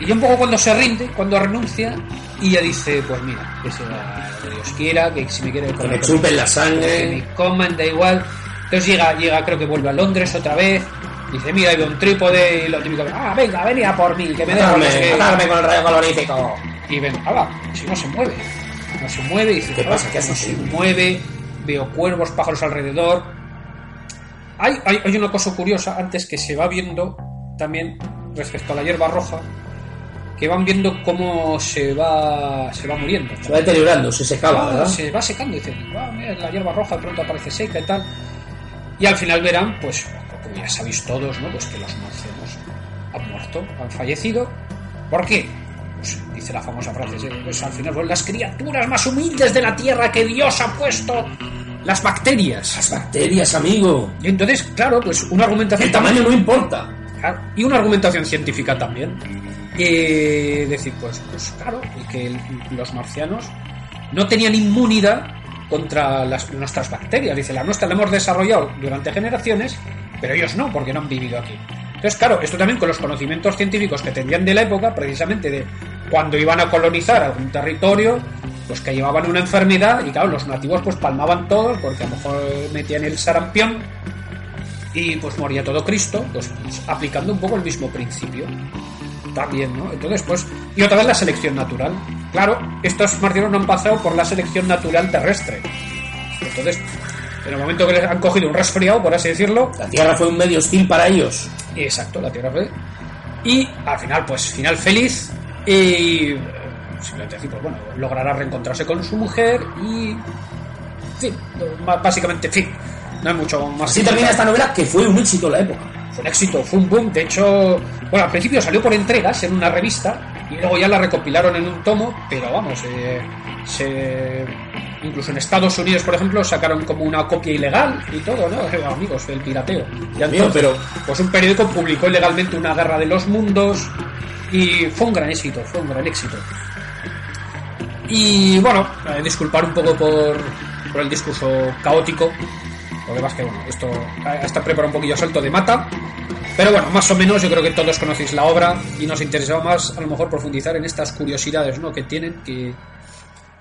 Y ya un poco cuando se rinde, cuando renuncia, y ya dice, pues mira, que sea lo que Dios quiera, que si me quiere Que comer, me pues, chupen la que sangre. me coman, da igual. Entonces llega, llega, creo que vuelve a Londres otra vez, dice, mira, hay un trípode, y lo típico, ah, venga, venía por mí, que me dejo Matarme, los que- matarme con el rayo calorífico. y ven, ahora, si no se mueve, no se mueve, y dice, ¿Qué "Ah, pasa? ¿Qué no se sucedido?". mueve, veo cuervos, pájaros alrededor. Hay, hay, hay una cosa curiosa antes que se va viendo también respecto a la hierba roja, que van viendo cómo se va, se va muriendo. Se va deteriorando, se secaba, Ah, ¿verdad? se va secando, dice, "Ah, mira, la hierba roja de pronto aparece seca y tal. Y al final verán, pues, como ya sabéis todos, ¿no? Pues que los marcianos han muerto, han fallecido. ¿Por qué? Pues dice la famosa frase, ¿sí? pues al final son las criaturas más humildes de la tierra que Dios ha puesto, las bacterias. Las bacterias, amigo. Y entonces, claro, pues una argumentación El tamaño no importa. Claro, y una argumentación científica también. Eh, decir, pues, pues claro, y que los marcianos no tenían inmunidad contra las, nuestras bacterias. Dice, la nuestra la hemos desarrollado durante generaciones, pero ellos no, porque no han vivido aquí. Entonces, claro, esto también con los conocimientos científicos que tenían de la época, precisamente de cuando iban a colonizar algún territorio, pues que llevaban una enfermedad y claro, los nativos pues palmaban todos porque a lo mejor metían el sarampión y pues moría todo Cristo, pues, aplicando un poco el mismo principio. También, ¿no? Entonces, pues, y otra vez la selección natural. Claro, estos marcianos no han pasado por la selección natural terrestre. Entonces, en el momento que les han cogido un resfriado, por así decirlo, La Tierra fue un medio hostil para ellos. exacto, la Tierra fue. Y al final, pues, final feliz. Y simplemente decir, pues bueno, logrará reencontrarse con su mujer y. Fin, básicamente, en fin. No hay mucho más. Así termina esta novela que fue un éxito en la época. Fue un éxito, fue un boom. De hecho, bueno, al principio salió por entregas en una revista y luego ya la recopilaron en un tomo, pero vamos, eh, se, incluso en Estados Unidos, por ejemplo, sacaron como una copia ilegal y todo, ¿no? Eh, Amigos, el pirateo. Ya Amigo, entonces, pero- pues un periódico publicó ilegalmente una guerra de los mundos y fue un gran éxito, fue un gran éxito. Y bueno, eh, disculpar un poco por, por el discurso caótico. Lo que pasa es que, bueno, esto está preparado un poquillo salto de mata. Pero bueno, más o menos yo creo que todos conocéis la obra y nos interesaba más a lo mejor profundizar en estas curiosidades ¿no? que tienen que,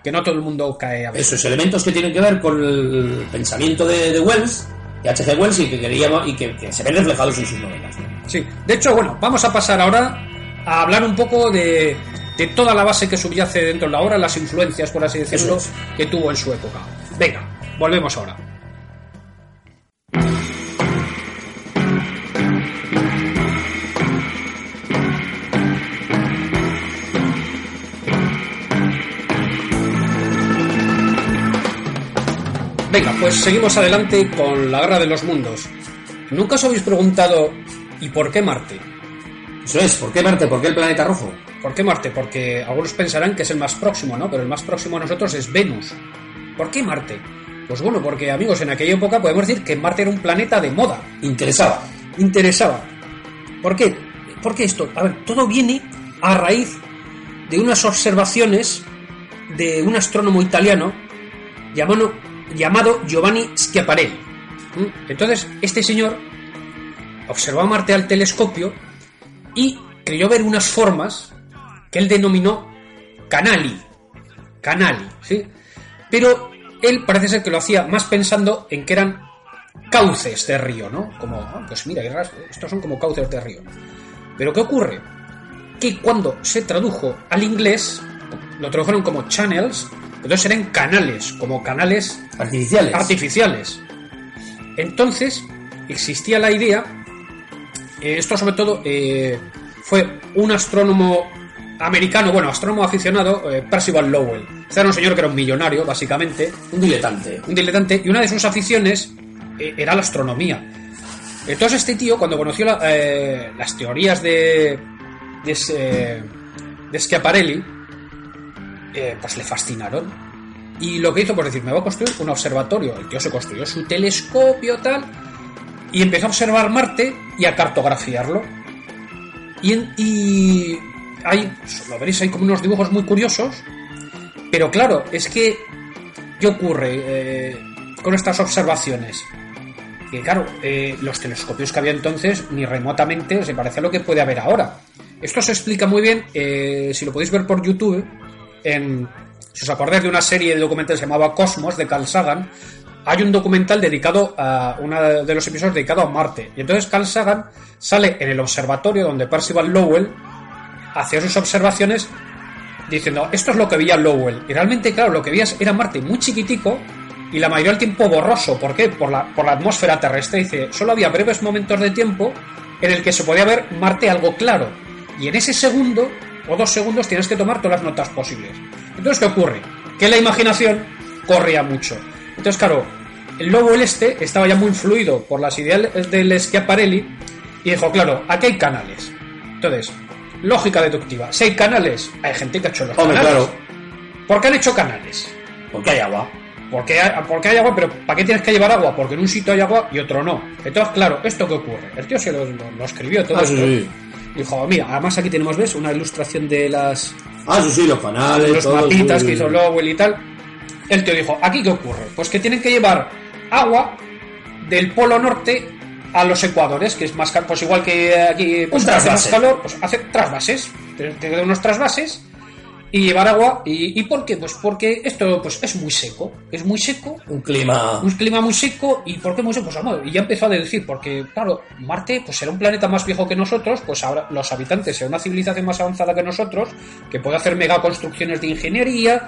que no todo el mundo cae a ver. Esos elementos que tienen que ver con el pensamiento de, de Wells, de H.G. Wells, y que queríamos y que, que se ven reflejados en sus novelas. ¿no? Sí, de hecho, bueno, vamos a pasar ahora a hablar un poco de, de toda la base que subyace dentro de la obra, las influencias, por así decirlo, que tuvo en su época. Venga, volvemos ahora. Venga, pues seguimos adelante con la guerra de los mundos. ¿Nunca os habéis preguntado ¿y por qué Marte? Eso es, ¿por qué Marte? ¿Por qué el planeta rojo? ¿Por qué Marte? Porque algunos pensarán que es el más próximo, ¿no? Pero el más próximo a nosotros es Venus. ¿Por qué Marte? Pues bueno, porque amigos, en aquella época podemos decir que Marte era un planeta de moda. Interesaba. Interesaba. ¿Por qué? ¿Por qué esto? A ver, todo viene a raíz de unas observaciones de un astrónomo italiano llamado, llamado Giovanni Schiaparelli. ¿Mm? Entonces, este señor observó a Marte al telescopio y creyó ver unas formas que él denominó canali. Canali, ¿sí? Pero él parece ser que lo hacía más pensando en que eran cauces de río, ¿no? Como, ah, pues mira, estos son como cauces de río. Pero ¿qué ocurre? Que cuando se tradujo al inglés, lo tradujeron como channels, entonces eran canales, como canales Artificiales. artificiales. Entonces, existía la idea, eh, esto sobre todo eh, fue un astrónomo americano, bueno, astrónomo aficionado, eh, Percival Lowell. Este era un señor que era un millonario, básicamente, Un diletante. un diletante, y una de sus aficiones era la astronomía. Entonces este tío, cuando conoció la- las teorías de, de, ese- de Schiaparelli, eh, pues le fascinaron. Y lo que hizo, pues decir, me voy a construir un observatorio. El tío se construyó su telescopio, tal, y empezó a observar Marte y a cartografiarlo. Y, en- y hay, lo veréis, hay como unos dibujos muy curiosos, pero claro, es que, ¿qué ocurre eh, con estas observaciones? Que claro, eh, los telescopios que había entonces ni remotamente se parece a lo que puede haber ahora. Esto se explica muy bien, eh, si lo podéis ver por YouTube, en, si os acordáis de una serie de documentales que se llamaba Cosmos de Carl Sagan, hay un documental dedicado a uno de los episodios dedicado a Marte. Y entonces Carl Sagan sale en el observatorio donde Percival Lowell hacía sus observaciones diciendo esto es lo que veía Lowell. Y realmente, claro, lo que veías era Marte muy chiquitico y la mayoría del tiempo borroso. ¿Por qué? Por la, por la atmósfera terrestre. Dice, solo había breves momentos de tiempo en el que se podía ver Marte algo claro. Y en ese segundo o dos segundos tienes que tomar todas las notas posibles. Entonces, ¿qué ocurre? Que la imaginación corría mucho. Entonces, claro, el Lowell este estaba ya muy influido por las ideas del Schiaparelli y dijo, claro, aquí hay canales. Entonces, lógica deductiva. Si hay canales, hay gente que ha hecho los Hombre, canales. claro. ¿Por qué han hecho canales? Porque hay agua. Porque hay, porque hay agua, pero ¿para qué tienes que llevar agua? Porque en un sitio hay agua y otro no. Entonces, claro, ¿esto qué ocurre? El tío se lo, escribió todo Ah, sí, esto. Dijo, mira, además aquí tenemos, ¿ves? Una ilustración de las Ah, sí, sí, los canales. los todo, mapitas sí, que hizo. Lowell y tal. El tío dijo, ¿aquí qué ocurre? Pues que tienen que llevar agua del polo norte a los ecuadores, que es más pues igual que aquí pues, Un hace más calor, pues hace trasvases, tiene unos trasvases y llevar agua. ¿Y, ¿Y por qué? Pues porque esto pues es muy seco, es muy seco, Un clima. un clima muy seco. ¿Y por qué muy seco? Pues vamos, y ya empezó a decir, porque claro, Marte pues será un planeta más viejo que nosotros, pues ahora los habitantes serán una civilización más avanzada que nosotros, que puede hacer megaconstrucciones de ingeniería.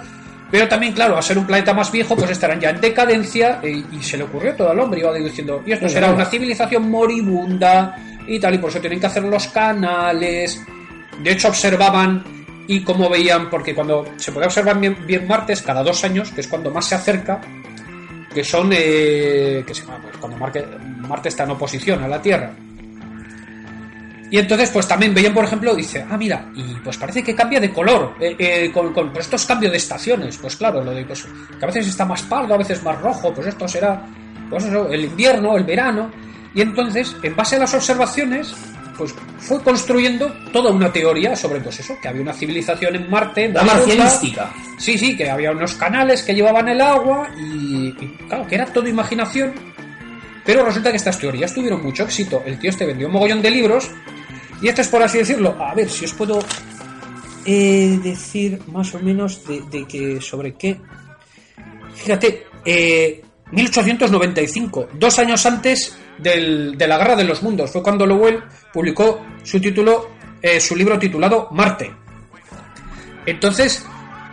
Pero también, claro, a ser un planeta más viejo, pues estarán ya en decadencia e- y, se le ocurrió todo al hombre, iba diciendo, y esto será una civilización moribunda y tal, y por eso tienen que hacer los canales. De hecho, observaban y cómo veían, porque cuando se puede observar bien, bien Marte es cada dos años, que es cuando más se acerca, que son, eh, que se pues, cuando Marte, Marte está en oposición a la Tierra. Y entonces, pues también veían, por ejemplo, dice, ah, mira, y pues parece que cambia de color, eh, eh, con, con estos cambios de estaciones, pues claro, lo de pues, que a veces está más pardo, a veces más rojo, pues esto será, pues eso, el invierno, el verano, y entonces, en base a las observaciones, pues fue construyendo toda una teoría sobre, pues eso, que había una civilización en Marte, La marcianística. Sí, sí, que había unos canales que llevaban el agua y, y, claro, que era todo imaginación. Pero resulta que estas teorías tuvieron mucho éxito. El tío este vendió un mogollón de libros y este es por así decirlo. A ver si os puedo eh, decir más o menos de, de que sobre qué. Fíjate, eh, 1895, dos años antes de la Guerra de los Mundos, fue cuando Lowell publicó su título, eh, su libro titulado Marte. Entonces,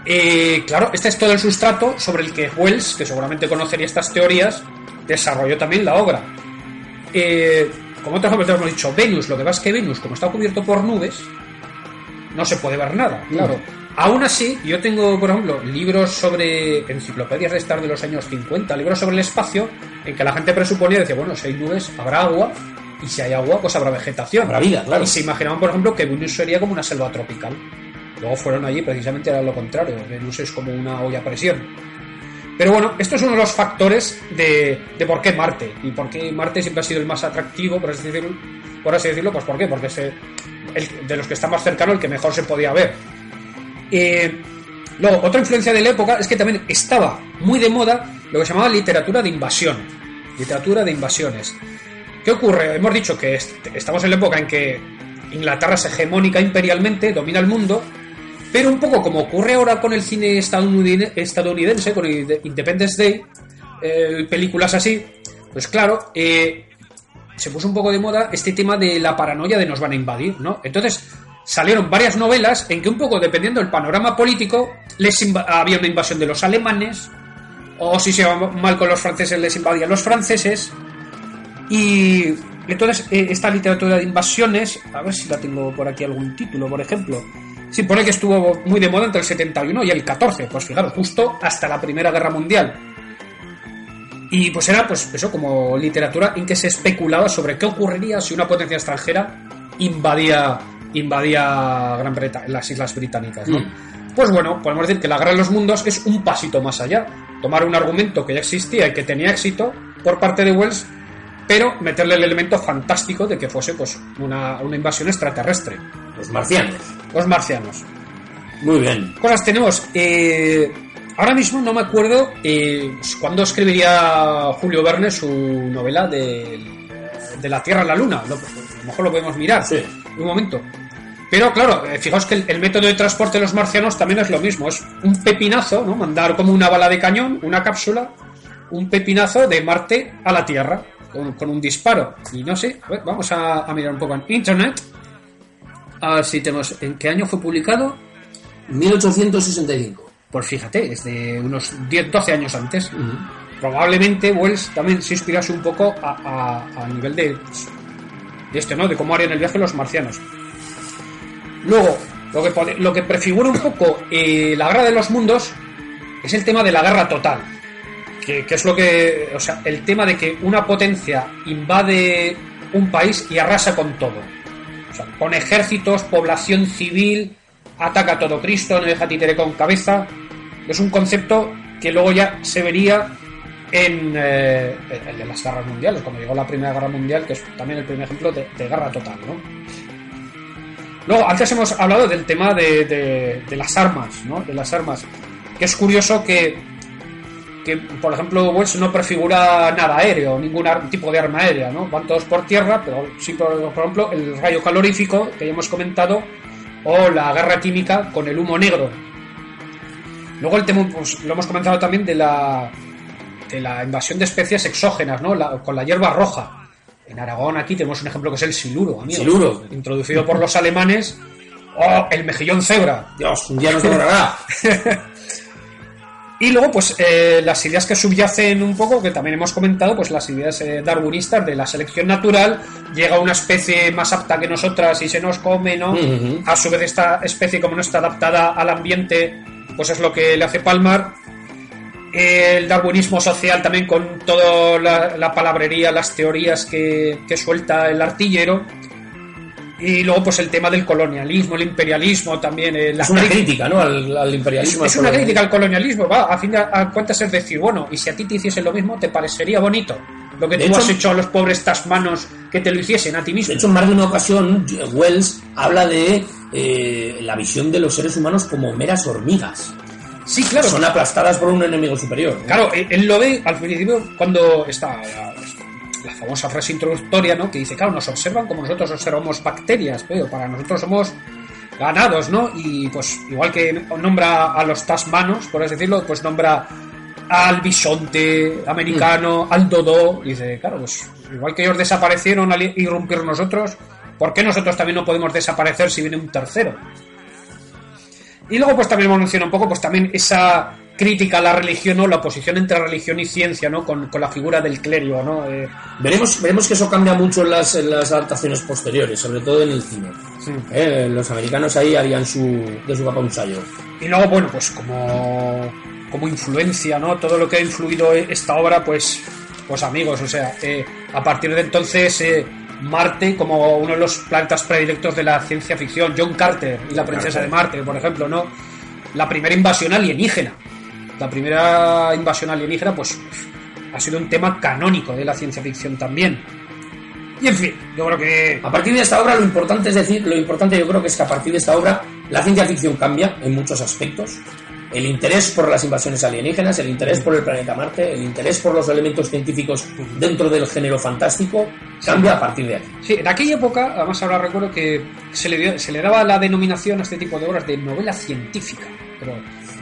eh, claro, este es todo el sustrato sobre el que Wells, que seguramente conocería estas teorías, desarrolló también la obra. Eh, como otros ejemplos hemos dicho, Venus, lo que pasa es que Venus, como está cubierto por nubes, no se puede ver nada, claro. Aún así, yo tengo, por ejemplo, libros sobre enciclopedias de estar de los años 50, libros sobre el espacio, en que la gente presuponía, decía, bueno, si hay nubes, habrá agua, y si hay agua, pues habrá vegetación. Habrá vida, claro. Y se imaginaban, por ejemplo, que Venus sería como una selva tropical. Luego fueron allí, precisamente era lo contrario. Venus es como una olla a presión. Pero bueno, esto es uno de los factores de, de por qué Marte. Y por qué Marte siempre ha sido el más atractivo, por así decirlo. Por así decirlo pues ¿por qué? Porque es el- el- de los que está más cercano el que mejor se podía ver. Eh, Luego, otra influencia de la época es que también estaba muy de moda lo que se llamaba literatura de invasión. Literatura de invasiones. ¿Qué ocurre? Hemos dicho que est- estamos en la época en que Inglaterra es hegemónica imperialmente, domina el mundo, pero un poco como ocurre ahora con el cine estadounidense, con el de- Independence Day, eh, películas así, pues claro, eh, se puso un poco de moda este tema de la paranoia de nos van a invadir, ¿no? Entonces salieron varias novelas en que un poco dependiendo del panorama político, les había una invasión de los alemanes, o si se iba mal con los franceses, les invadían los franceses, y entonces eh, esta literatura de invasiones, a ver si la tengo por aquí algún título, por ejemplo. Sí, pone que estuvo muy de moda entre el 71 y el 14, pues fijaros, justo hasta la Primera Guerra Mundial. Y pues era pues eso como literatura en que se especulaba sobre qué ocurriría si una potencia extranjera invadía invadía Gran Bretaña, las Islas Británicas, ¿no? Pues bueno, podemos decir que la Guerra de los Mundos es un pasito más allá. Tomar un argumento que ya existía y que tenía éxito por parte de Wells, pero meterle el elemento fantástico de que fuese pues una, una invasión extraterrestre. Los marcianos. Los marcianos. Muy bien. Cosas tenemos. eh, ahora mismo no me acuerdo eh, cuándo escribiría Julio Verne su novela de, de la Tierra a la Luna. Lo- a lo mejor lo podemos mirar. Sí. Un momento. Pero claro, eh, fijaos que el, el método de transporte de los marcianos también es lo mismo. Es un pepinazo, ¿no? Mandar como una bala de cañón, una cápsula, un pepinazo de Marte a la Tierra con, con un disparo. Y no sé, a ver, vamos a, a mirar un poco en Internet. A ver si tenemos. ¿En qué año fue publicado? 1865. Pues fíjate, es de unos 10, 12 años antes. Probablemente Wells también se inspirase un poco a, a- a nivel de, de este, ¿no? De cómo harían el viaje los marcianos. Luego, lo que, lo que prefigura un poco eh, la guerra de los mundos es el tema de la guerra total. Que, es lo que. O sea, el tema de que una potencia invade un país y arrasa con todo. O con ejércitos, población civil, ataca a todo Cristo, no deja títere con cabeza. Es un concepto que luego ya se vería en eh, las guerras mundiales, cuando llegó la Primera Guerra Mundial, que es también el primer ejemplo de, guerra total, ¿no? Luego, antes hemos hablado del tema de, las armas, ¿no? De las armas. Que es curioso que, que por ejemplo, Wells no prefigura nada aéreo, ningún tipo de arma aérea, ¿no? Van todos por tierra, pero sí, por, por ejemplo, el rayo calorífico, que ya hemos comentado, o la guerra química con el humo negro. Luego el tema, pues, lo hemos comentado también de la, la invasión de especies exógenas, ¿no? La- con la hierba roja. En Aragón aquí tenemos un ejemplo que es el siluro, amigo. Siluro. Introducido por los alemanes. O el mejillón cebra. Dios, un día nos logrará. Y luego, pues, eh, las ideas que subyacen un poco, que también hemos comentado, pues las ideas eh, darwinistas de la selección natural, llega una especie más apta que nosotras y se nos come, ¿no? A su vez, esta especie, como no está adaptada al ambiente, pues es lo que le hace palmar. El darwinismo social también con toda la, la palabrería, las teorías que, que suelta el artillero. Y luego, pues el tema del colonialismo, el imperialismo también. eh, Es una crítica- ¿no? Al, imperialismo. es una crítica al colonialismo, va, a fin de a cuentas es decir, bueno, y si a ti te hiciesen lo mismo, ¿te parecería bonito? Lo que De tú hecho- has hecho a los pobres tasmanos que te lo hiciesen a ti mismo. De hecho, en más de una ocasión, Wells habla de eh, la visión de los seres humanos como meras hormigas. Sí, claro. Son aplastadas por un enemigo superior. ¿no? Claro, él, él lo ve al principio cuando está la, la famosa frase introductoria, ¿no? Que dice, claro, nos observan como nosotros observamos bacterias, pero para nosotros somos ganados, ¿no? Y pues igual que nombra a los tasmanos, por así decirlo, pues nombra al bisonte americano, al dodo, y dice, claro, pues igual que ellos desaparecieron al irrumpir nosotros, ¿por qué nosotros también no podemos desaparecer si viene un tercero? Y luego pues también menciona un poco pues también esa crítica a la religión o la oposición entre religión y ciencia, ¿no? Con, con la figura del clérigo, ¿no? Eh, Veremos, veremos que eso cambia mucho en las, en las adaptaciones posteriores, sobre todo en el cine. Eh, los americanos ahí harían su, de su capa un sayo. y luego, bueno, pues como, como influencia, ¿no? Todo lo que ha influido esta obra, pues, pues amigos, o sea, eh, a partir de entonces eh, Marte como uno de los planetas predilectos de la ciencia ficción, John Carter y la princesa de Marte, por ejemplo, ¿no? La primera invasión alienígena. La primera invasión alienígena, pues, ha sido un tema canónico de la ciencia ficción también. Y en fin, yo creo que A partir de esta obra lo importante es decir, lo importante yo creo que es que a partir de esta obra la ciencia ficción cambia en muchos aspectos. El interés por las invasiones alienígenas, el interés por el planeta Marte, el interés por los elementos científicos dentro del género fantástico cambia a partir de aquí. Sí, en aquella época, además ahora recuerdo que se le, dio- se le daba la denominación a este tipo de obras de novela científica, pero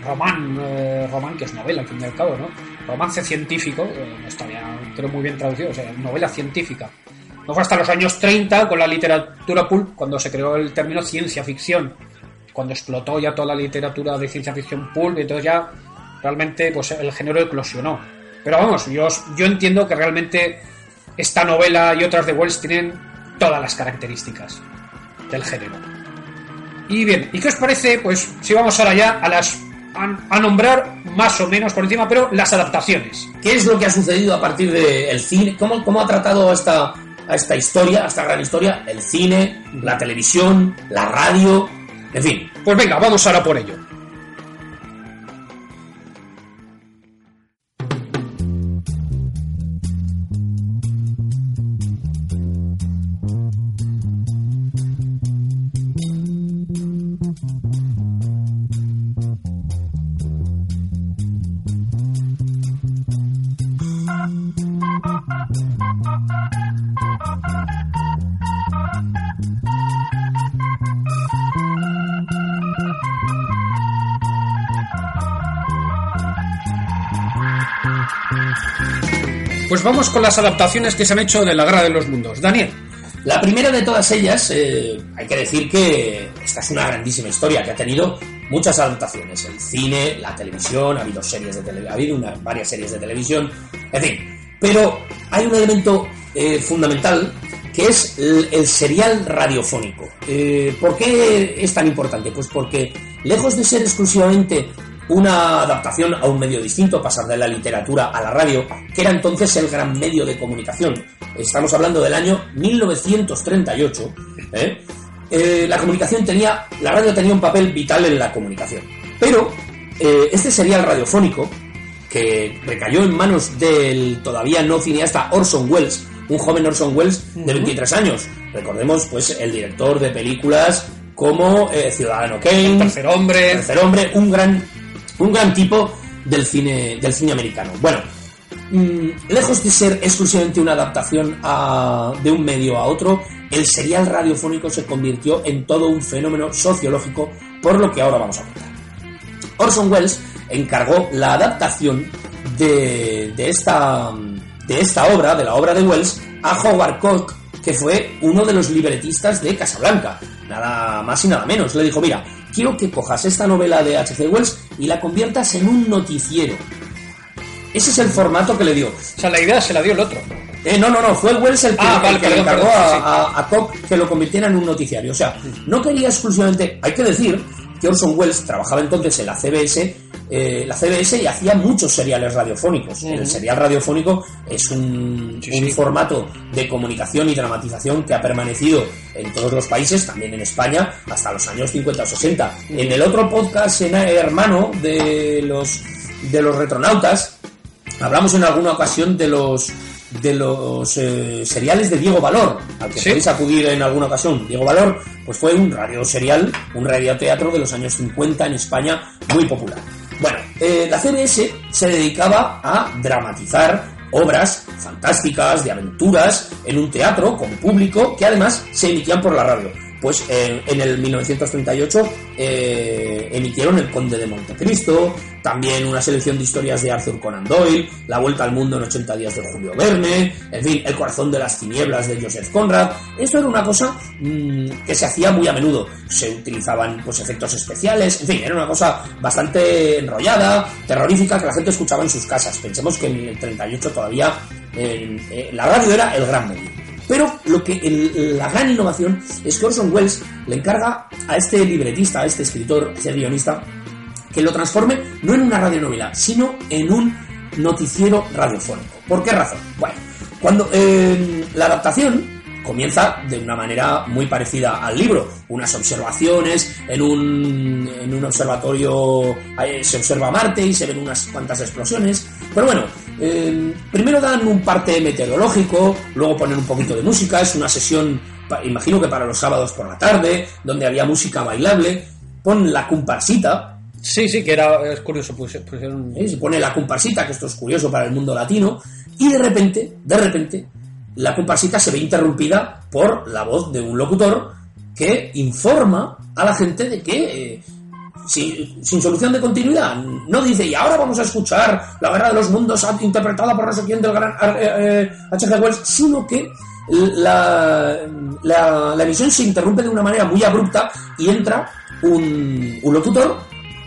román, eh, román que es novela al fin y al cabo, ¿no? Romance científico, eh, no estaría creo muy bien traducido, o sea, novela científica. No fue hasta los años 30 con la literatura pulp cuando se creó el término ciencia ficción, cuando explotó ya toda la literatura de ciencia ficción pulp, y entonces ya realmente pues el género eclosionó. Pero vamos, yo, yo entiendo que realmente esta novela y otras de Wells tienen todas las características del género. Y bien, ¿y qué os parece? Pues si vamos ahora ya a las a, nombrar más o menos por encima, pero las adaptaciones. ¿Qué es lo que ha sucedido a partir del cine? ¿Cómo, ¿Cómo ha tratado esta, a esta historia, a esta gran historia, el cine, la televisión, la radio, en fin? Pues venga, vamos ahora por ello. Pues vamos con las adaptaciones que se han hecho de la Guerra de los Mundos. Daniel. La primera de todas ellas, eh, hay que decir que esta es una grandísima historia que ha tenido muchas adaptaciones. El cine, la televisión, ha habido series de tele- ha habido varias series de televisión, en fin. Pero hay un elemento eh, fundamental que es el, el serial radiofónico. Eh, ¿Por qué es tan importante? Pues porque lejos de ser exclusivamente una adaptación a un medio distinto, pasar de la literatura a la radio, que era entonces el gran medio de comunicación. Estamos hablando del año 1938. ¿eh? Eh, la comunicación tenía, la radio tenía un papel vital en la comunicación. Pero eh, este serial radiofónico, que recayó en manos del todavía no cineasta Orson Welles, un joven Orson Welles de 23 años. Recordemos, pues, el director de películas como eh, Ciudadano Kane, Tercer hombre. Tercer hombre, un gran, un gran tipo del cine, del cine americano. Bueno, mm, lejos de ser exclusivamente una adaptación de un medio a otro, el serial radiofónico se convirtió en todo un fenómeno sociológico, por lo que ahora vamos a contar. Orson Welles encargó la adaptación de, de esta, de esta obra, de la obra de Wells, a Howard Koch, que fue uno de los libretistas de Casablanca. Nada más y nada menos. Le dijo, mira, quiero que cojas esta novela de H.G. Wells y la conviertas en un noticiero. Ese es el formato que le dio. O sea, la idea se la dio el otro. Eh, no, no, no, fue Wells el que, Ah, el que le encargó perdón, a, sí. a- a Koch que lo convirtiera en un noticiario. O sea, no quería exclusivamente. Hay que decir Orson Welles trabajaba entonces en la CBS, eh, la CBS y hacía muchos seriales radiofónicos. El serial radiofónico es un, Sí, un sí. formato de comunicación y dramatización que ha permanecido en todos los países, también en España, hasta los años 50 o 60. En el otro podcast, en hermano de los, de los retronautas, Hablamos en alguna ocasión de los de los eh, seriales de Diego Valor, al que Sí. podéis acudir en alguna ocasión. Diego Valor, pues fue un radio serial, un radioteatro de los años 50 en España muy popular. Bueno, eh, la CBS se dedicaba a dramatizar obras fantásticas, de aventuras, en un teatro con público que además se emitían por la radio. Pues eh, en el 1938 eh, emitieron El Conde de Montecristo, también una selección de historias de Arthur Conan Doyle, La Vuelta al Mundo en 80 días de Julio Verne, en fin, El Corazón de las Tinieblas de Joseph Conrad. Esto era una cosa mm, que se hacía muy a menudo. Se utilizaban pues efectos especiales, en fin, era una cosa bastante enrollada, terrorífica, que la gente escuchaba en sus casas. Pensemos que en el 38 todavía eh, la radio era el gran medio. Pero lo que el- la gran innovación es que Orson Welles le encarga a este libretista, a este escritor, a este guionista, que lo transforme no en una radionovela, sino en un noticiero radiofónico. ¿Por qué razón? Bueno, cuando eh, la adaptación comienza de una manera muy parecida al libro, unas observaciones en un, en un observatorio, se observa Marte y se ven unas cuantas explosiones, pero bueno, eh, primero dan un parte meteorológico, luego ponen un poquito de música, es una sesión, imagino que para los sábados por la tarde, donde había música bailable, ponen la comparsita, Sí, sí, que era es curioso, pues, pues era un- ¿eh? se pone la comparsita, que esto es curioso para el mundo latino, y de repente, de repente, la comparsita se ve interrumpida por la voz de un locutor que informa a la gente de que, eh, si- sin solución de continuidad, no dice, y ahora vamos a escuchar la guerra de los mundos interpretada por no sé del gran eh, eh, H.G. Wells, sino que la, emisión se interrumpe de una manera muy abrupta y entra un, un locutor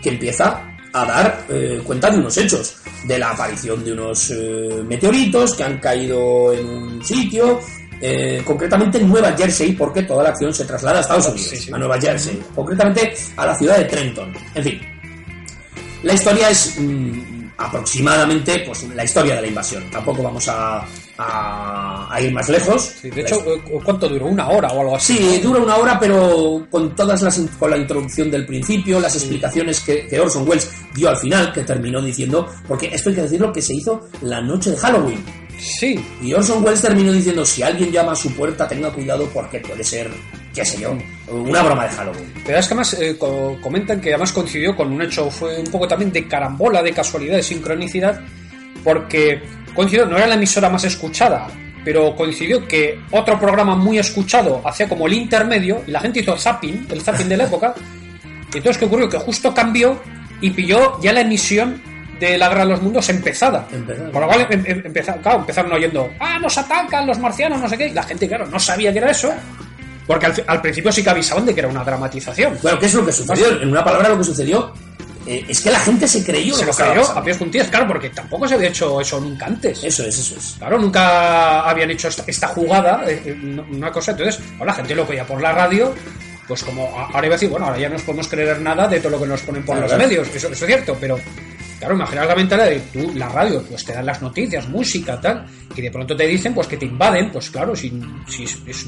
que empieza a dar eh, cuenta de unos hechos, de la aparición de unos eh, meteoritos que han caído en un sitio, eh, concretamente en Nueva Jersey, porque toda la acción se traslada a Estados Unidos, Sí, sí. a Nueva Jersey, concretamente a la ciudad de Trenton. En fin, la historia es mm, aproximadamente pues, la historia de la invasión. Tampoco vamos a, a- a ir más lejos. sí, de hecho, ¿cuánto duró? ¿Una hora o algo así? Sí, dura una hora, pero con todas las con la introducción del principio, las explicaciones que, que Orson Welles dio al final, que terminó diciendo, porque esto hay que decirlo que se hizo la noche de Halloween. Sí, Y Orson Welles terminó diciendo, si alguien llama a su puerta, tenga cuidado porque puede ser, qué sé yo, una broma de Halloween. Pero es que además eh, co- comentan que además coincidió con un hecho, fue un poco también de carambola, de casualidad, de sincronicidad, porque coincidió, no era la emisora más escuchada, pero coincidió que otro programa muy escuchado hacía como el intermedio, y la gente hizo zapping, el zapping de la época, y entonces ¿qué ocurrió? Que justo cambió y pilló ya la emisión de la Guerra de los Mundos empezada. Por lo cual em- em- empeza- claro, empezaron oyendo, ah, nos atacan los marcianos, no sé qué, y la gente, claro, no sabía que era eso, porque al, al principio sí que avisaban de que era una dramatización. Bueno, ¿qué es lo que sucedió? En una palabra lo que sucedió eh, es que la gente se creyó se lo creyó pasando. a pies juntillas, claro, porque tampoco se había hecho eso nunca antes. Eso es, eso es. Claro, nunca habían hecho esta, esta jugada, eh, eh, una cosa. Entonces, ahora la gente lo veía por la radio, pues como ahora iba a decir, bueno, ahora ya no nos podemos creer nada de todo lo que nos ponen por Claro, los claro. medios, eso, eso es cierto, pero claro, imaginar la mentalidad de tú, la radio, pues te dan las noticias, música, tal, y de pronto te dicen, pues que te invaden, pues claro, si, si es- es-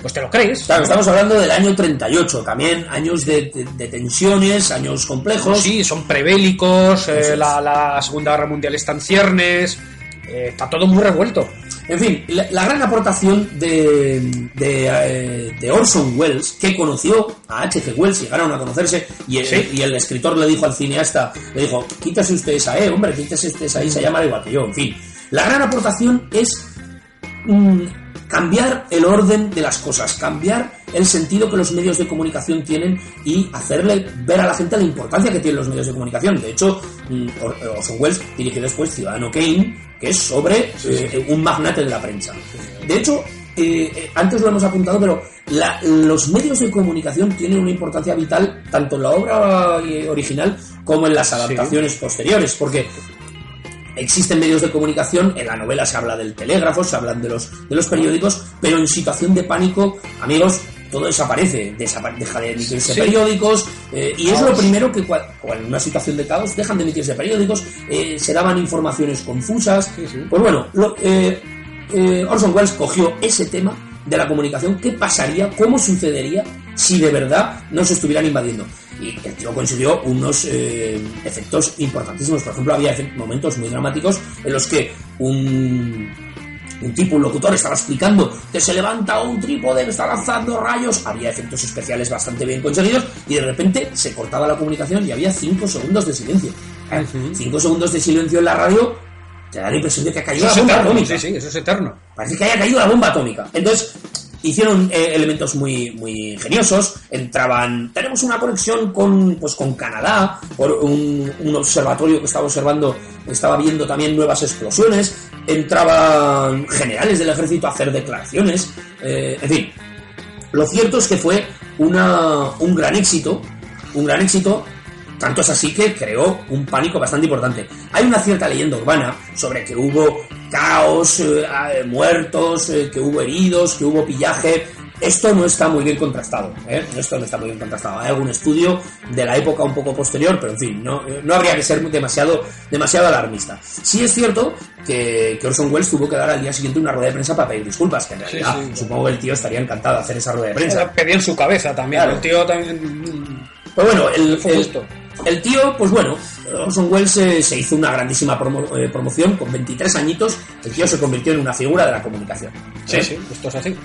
pues te lo crees. Claro, estamos hablando del año 38, también años de, de- de tensiones, años complejos. Sí, son prebélicos, eh, la, la Segunda Guerra Mundial está en ciernes, eh, está todo muy revuelto. En fin, la, la gran aportación de, de, eh, de Orson Welles, que conoció a H.G. Wells, llegaron a conocerse, y el, Sí. y el escritor le dijo al cineasta, le dijo, quítase usted esa E, hombre, quítase usted esa I, se llama igual que yo, en fin. La gran aportación es mm, cambiar el orden de las cosas, cambiar el sentido que los medios de comunicación tienen y hacerle ver a la gente la importancia que tienen los medios de comunicación. De hecho, mm, Or- Orson Welles dirigió después Ciudadano Kane, que es sobre eh, un magnate de la prensa. De hecho, eh, eh, antes lo hemos apuntado, pero la- los medios de comunicación tienen una importancia vital tanto en la obra original como en las adaptaciones posteriores, porque existen medios de comunicación, en la novela se habla del telégrafo, se hablan de los, de los periódicos, pero en situación de pánico, amigos, todo desaparece, desapa- deja de emitirse Sí. periódicos, eh, y es lo primero que cua- cuando en una situación de caos dejan de emitirse periódicos, eh, se daban informaciones confusas. Sí, sí. Pues bueno, lo- eh, Orson Welles cogió ese tema de la comunicación, qué pasaría, cómo sucedería si de verdad nos estuvieran invadiendo. Y el tío consiguió unos eh, efectos importantísimos. Por ejemplo, había momentos muy dramáticos en los que un, un tipo, un locutor, estaba explicando que se levanta un trípode que está lanzando rayos. Había efectos especiales bastante bien conseguidos y de repente se cortaba la comunicación y había cinco segundos de silencio. Claro, Ujú. Cinco segundos de silencio en la radio te da la impresión de que ha caído Eso la bomba eterno, atómica. sí, sí, eso es eterno. Parece que haya caído la bomba atómica. Entonces, hicieron eh, elementos muy, muy ingeniosos. Entraban. Tenemos una conexión con, pues, con Canadá, por un, un observatorio que estaba observando, estaba viendo también nuevas explosiones. Entraban generales del ejército a hacer declaraciones. eh, en fin. Lo cierto es que fue una, un gran éxito. Un gran éxito tanto es así que creó un pánico bastante importante. Hay una cierta leyenda urbana sobre que hubo caos, eh, muertos, eh, que hubo heridos, que hubo pillaje. Esto no está muy bien contrastado. ¿eh? Esto no está muy bien contrastado. Hay algún estudio de la época un poco posterior, pero en fin, no, no habría que ser demasiado, demasiado alarmista. Sí es cierto que, que Orson Welles tuvo que dar al día siguiente una rueda de prensa para pedir disculpas, que en realidad sí. supongo que el tío estaría encantado de hacer esa rueda de prensa. Pedía en su cabeza también. Claro. El tío también. Pero bueno, el, el tío, pues bueno, Orson Welles eh, se hizo una grandísima promo- eh, promoción con 23 añitos. El tío se convirtió en una figura de la comunicación. Sí, ¿Eh? sí, esto es así.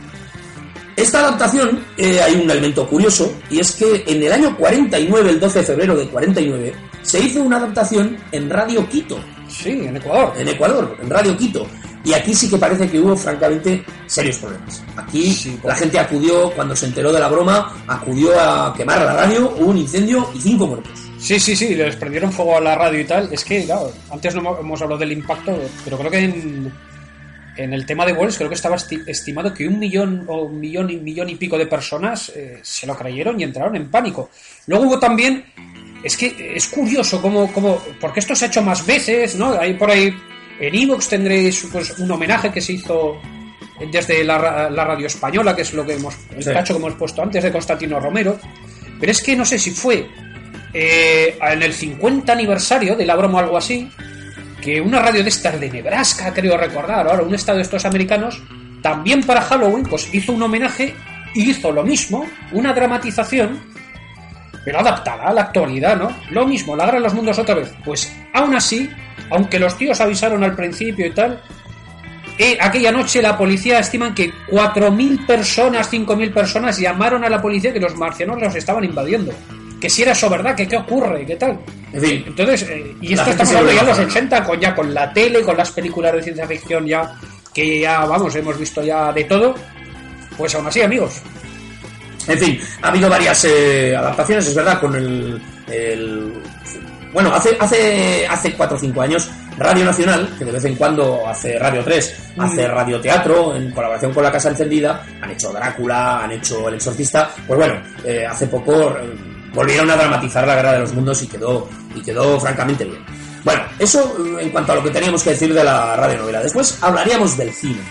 Esta adaptación eh, hay un elemento curioso y es que en el año 49, el 12 de febrero de 49, se hizo una adaptación en Radio Quito. Sí, en Ecuador. En Ecuador, en Radio Quito. Y aquí sí que parece que hubo, francamente, serios problemas. Aquí Sí, la gente acudió, cuando se enteró de la broma, acudió a quemar la radio, hubo un incendio y cinco muertos. Sí, sí, sí, les prendieron fuego a la radio y tal. Es que, claro, antes no hemos- hemos hablado del impacto, pero creo que en, en el tema de Wells creo que estaba esti- estimado que un millón o un millón y millón y pico de personas eh, se lo creyeron y entraron en pánico. Luego hubo también, es que es curioso cómo, cómo porque esto se ha hecho más veces, ¿no? Hay por ahí en Evox tendréis pues, un homenaje que se hizo desde la, la radio española, que es lo que hemos, el Sí. cacho que hemos puesto antes de Constantino Romero. Pero es que no sé si fue eh, en el 50 aniversario de la broma o algo así, que una radio de estas de Nebraska, creo recordar, ahora un estado de estos americanos, también para Halloween, pues hizo un homenaje y hizo lo mismo, una dramatización, pero adaptada a la actualidad, ¿no? Lo mismo, la guerra los mundos otra vez. Pues aún así, aunque los tíos avisaron al principio y tal, eh, aquella noche la policía estiman que 4.000 personas, 5.000 personas llamaron a la policía que los marcianos los estaban invadiendo. Que si era eso verdad, que qué ocurre, qué tal. En fin, Entonces, eh, y esto estamos hablando ya en los vuelve 80, con, ya con la tele, con las películas de ciencia ficción ya, que ya, vamos, hemos visto ya de todo. Pues aún así, amigos, En fin, ha habido varias eh, adaptaciones, es verdad, con el, el- bueno, hace hace hace 4 o 5 años Radio Nacional, que de vez en cuando hace Radio 3, hace Radio Teatro en colaboración con la Casa Encendida, han hecho Drácula, han hecho El Exorcista, pues bueno, eh, hace poco eh, volvieron a dramatizar la Guerra de los Mundos y quedó y quedó francamente bien. Bueno, eso eh, en cuanto a lo que teníamos que decir de la radionovela. Después hablaríamos del cine.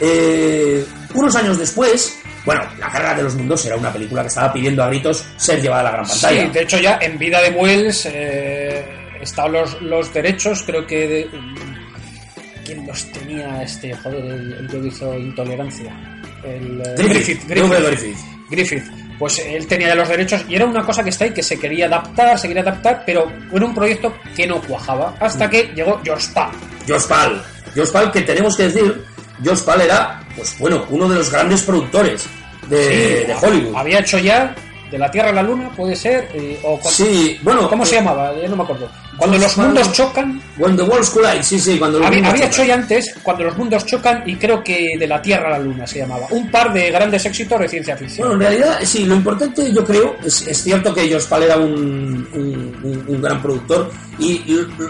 Eh, unos años después, bueno, La Carrera de los Mundos era una película que estaba pidiendo a gritos ser llevada a la gran pantalla. Sí, de hecho ya en vida de Wells eh, estaban los, los derechos, creo que... De, ¿Quién los tenía este, joder, el, el que hizo Intolerancia? El, eh, Griffith, W. Griffith. Griffith. Pues él tenía ya los derechos y era una cosa que está ahí que se quería adaptar, se quería adaptar, pero era un proyecto que no cuajaba. Hasta que llegó George Pal. Josh Pal. Josh Pal, que tenemos que decir, Josh Pal era, pues bueno, uno de los grandes productores de, de Hollywood. Había hecho ya de la Tierra a la Luna, puede ser, eh, o con- Sí, bueno, ¿cómo se eh, llamaba? Ya no me acuerdo. Cuando los mundos chocan, When the Worlds Collide, sí, sí, cuando los Había, mundos había chocan. hecho ya antes, cuando los mundos chocan, y creo que de la Tierra a la Luna se llamaba. Un par de grandes éxitos de ciencia ficción. Bueno, en realidad, sí, lo importante yo creo, es, es cierto que Josh Pal era un, un- un- un gran productor y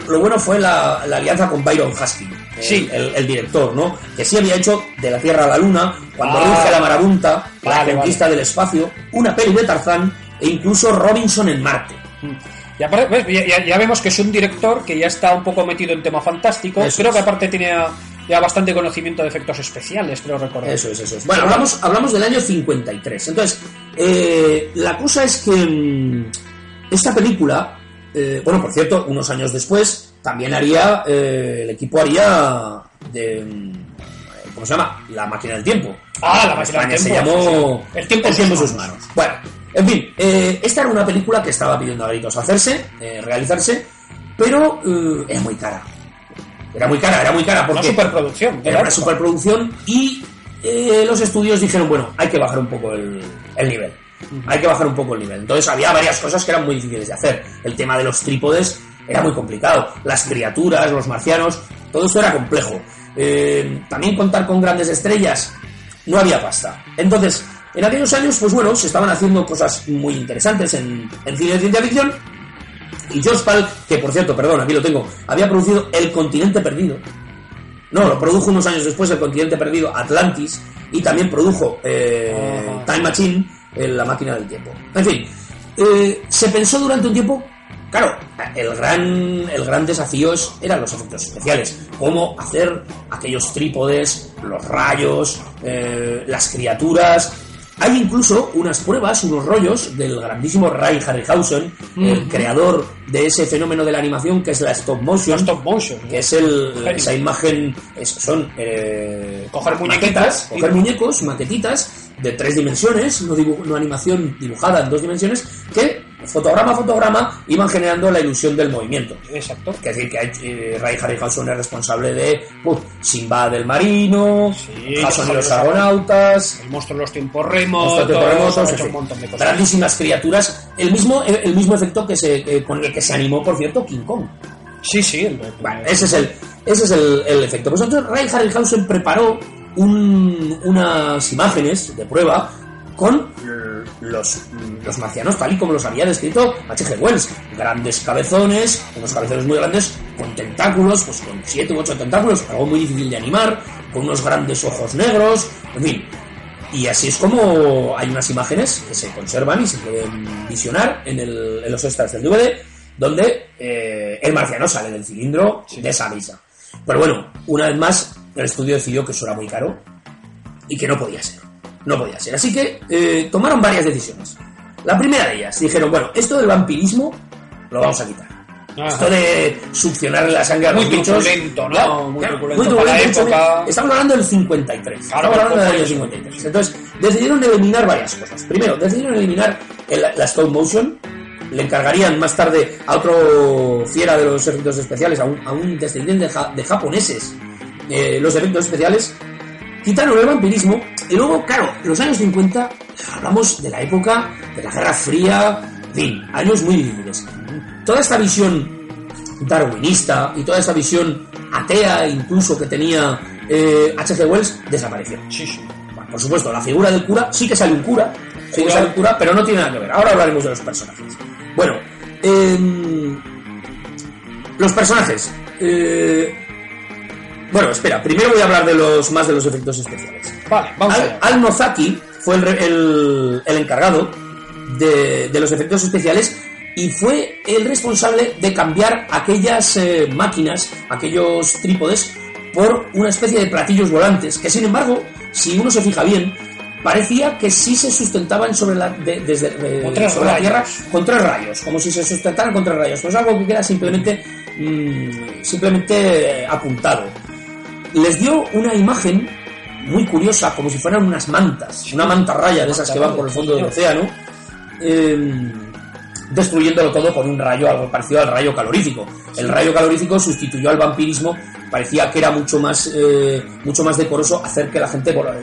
lo bueno fue la, la alianza con Byron Husky, el, Sí. el, el director, ¿no? Que sí había hecho De la Tierra a la Luna, Cuando Ah. ruge la marabunta, Vale, La conquista del espacio, una peli de Tarzán e incluso Robinson en Marte. Ves, ya, ya- ya vemos que es un director que ya está un poco metido en tema fantástico. Eso creo es. que aparte tiene ya, bastante conocimiento de efectos especiales, creo recordar. Eso es, eso es. Bueno, hablamos, hablamos del año 53. Entonces, eh, la cosa es que mm, esta película, eh, bueno, por cierto, unos años después, también haría, eh, el equipo haría de... mm, ¿Cómo se llama? La máquina del tiempo. Ah, La máquina del España se tiempo, llamó. El tiempo en sus manos. manos. Bueno, en fin, eh, esta era una película que estaba pidiendo a gritos hacerse, eh, realizarse, pero era muy cara. Era muy cara, era muy cara Una porque superproducción. de era una superproducción y eh, los estudios dijeron, bueno, hay que bajar un poco el, el nivel. Hay que bajar un poco el nivel. Entonces había varias cosas que eran muy difíciles de hacer. El tema de los trípodes era muy complicado. Las criaturas, los marcianos, todo esto era complejo. Eh, también contar con grandes estrellas, no había pasta. Entonces, en aquellos años, pues bueno, se estaban haciendo cosas muy interesantes en, en cine de ciencia ficción. Y George Pal, que por cierto, perdón, aquí lo tengo, había producido El Continente Perdido. No, lo produjo unos años después El Continente Perdido, Atlantis, y también produjo eh. Time Machine, eh, La Máquina del Tiempo. En fin, eh, se pensó durante un tiempo, claro, el gran, el gran desafío es- eran los efectos especiales, cómo hacer aquellos trípodes, los rayos, eh, las criaturas, hay incluso unas pruebas, unos rollos del grandísimo Ray Harryhausen, el creador de ese fenómeno de la animación que es la stop motion, stop motion. que es el, esa imagen, es- son eh, Coger y- coger muñecos, maquetitas de tres dimensiones, no, dibu- no animación dibujada en dos dimensiones, que fotograma a fotograma iban generando la ilusión del movimiento. Exacto. Es decir, que eh, Ray Harryhausen es responsable de uh, Simba del Marino, Sí, Jason y los Argonautas, El monstruo de los tiempos Monstruo remotos, de un montón cosas. grandísimas criaturas. El mismo, el, el mismo efecto que se, eh, con el que se animó, por cierto, King Kong. Sí, sí. el- Bueno, ese es el, ese es el, el efecto. Pues entonces Ray Harryhausen preparó un- unas imágenes de prueba con los, los marcianos tal y como los había descrito H.G. Wells. Grandes cabezones, unos cabezones muy grandes, con tentáculos, pues con 7 u 8 tentáculos, algo muy difícil de animar, con unos grandes ojos negros, en fin. Y así es como hay unas imágenes que se conservan y se pueden visionar en, el- en los extras del DVD, donde eh, el marciano sale del cilindro de esa misa. Pero bueno, una vez más, el estudio decidió que eso era muy caro y que no podía ser. No podía ser. Así que eh, tomaron varias decisiones. La primera de ellas, dijeron, bueno, esto del vampirismo lo vamos a quitar. Ajá. Esto de succionar la sangre a Muy los bichos. truculento, ¿no? Claro, Muy muy para truculento, época. Estamos hablando del 53. Claro, Estamos hablando del año eso. 53. Entonces, decidieron eliminar varias cosas. Primero, decidieron eliminar el- la stop motion. Le encargarían más tarde a otro fiera de los efectos especiales, a un, a un descendiente de, ja- de japoneses, eh, los efectos especiales. Quitaron el vampirismo y luego, claro, en los años 50 hablamos de la época de la Guerra Fría, en fin, años muy difíciles. Toda esta visión darwinista y toda esta visión atea incluso que tenía eh, H.G. Wells desapareció. Sí, sí. Bueno, por supuesto, la figura del cura sí que sale un cura, sí que sale un cura, pero no tiene nada que ver. Ahora hablaremos de los personajes. Bueno, em, los personajes. eh, bueno, espera, primero voy a hablar de los más de los efectos especiales. Vale, vamos Al. Al Nozaki fue el, el- el encargado de, de los efectos especiales y fue el responsable de cambiar aquellas eh, máquinas, aquellos trípodes, por una especie de platillos volantes, que sin embargo, si uno se fija bien, parecía que sí se sustentaban sobre la, de- desde, eh, sobre la. Tierra con tres rayos, como si se sustentaran con tres rayos. Pues algo que queda simplemente, mm, simplemente eh, apuntado les dio una imagen muy curiosa, como si fueran unas mantas, una manta raya de esas que van por el fondo del océano, eh, destruyéndolo todo con un rayo algo parecido al rayo calorífico. El rayo calorífico sustituyó al vampirismo, parecía que era mucho más, eh, mucho más decoroso hacer que la gente vola-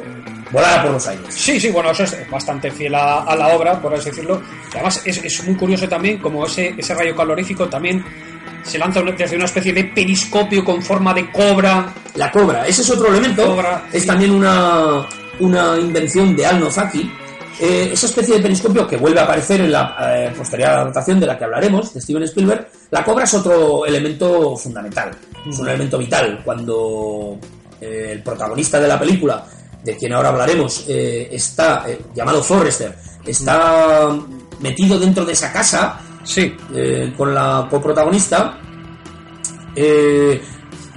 volara por los aires. Sí, sí, bueno, eso es bastante fiel a, a la obra, por así decirlo. Y además es, es muy curioso también como ese, ese rayo calorífico también se lanza una- desde una especie de periscopio con forma de cobra. La cobra, ese es otro elemento, Cobra, es sí. también una, una invención de Al Nozaki. Eh, esa especie de periscopio que vuelve a aparecer en la eh, posterior adaptación de la que hablaremos, de Steven Spielberg, la cobra es otro elemento fundamental, es un elemento vital. Cuando eh, el protagonista de la película, de quien ahora hablaremos, eh, está, llamado Forrester, está metido dentro de esa casa, Sí, eh, con la coprotagonista, eh,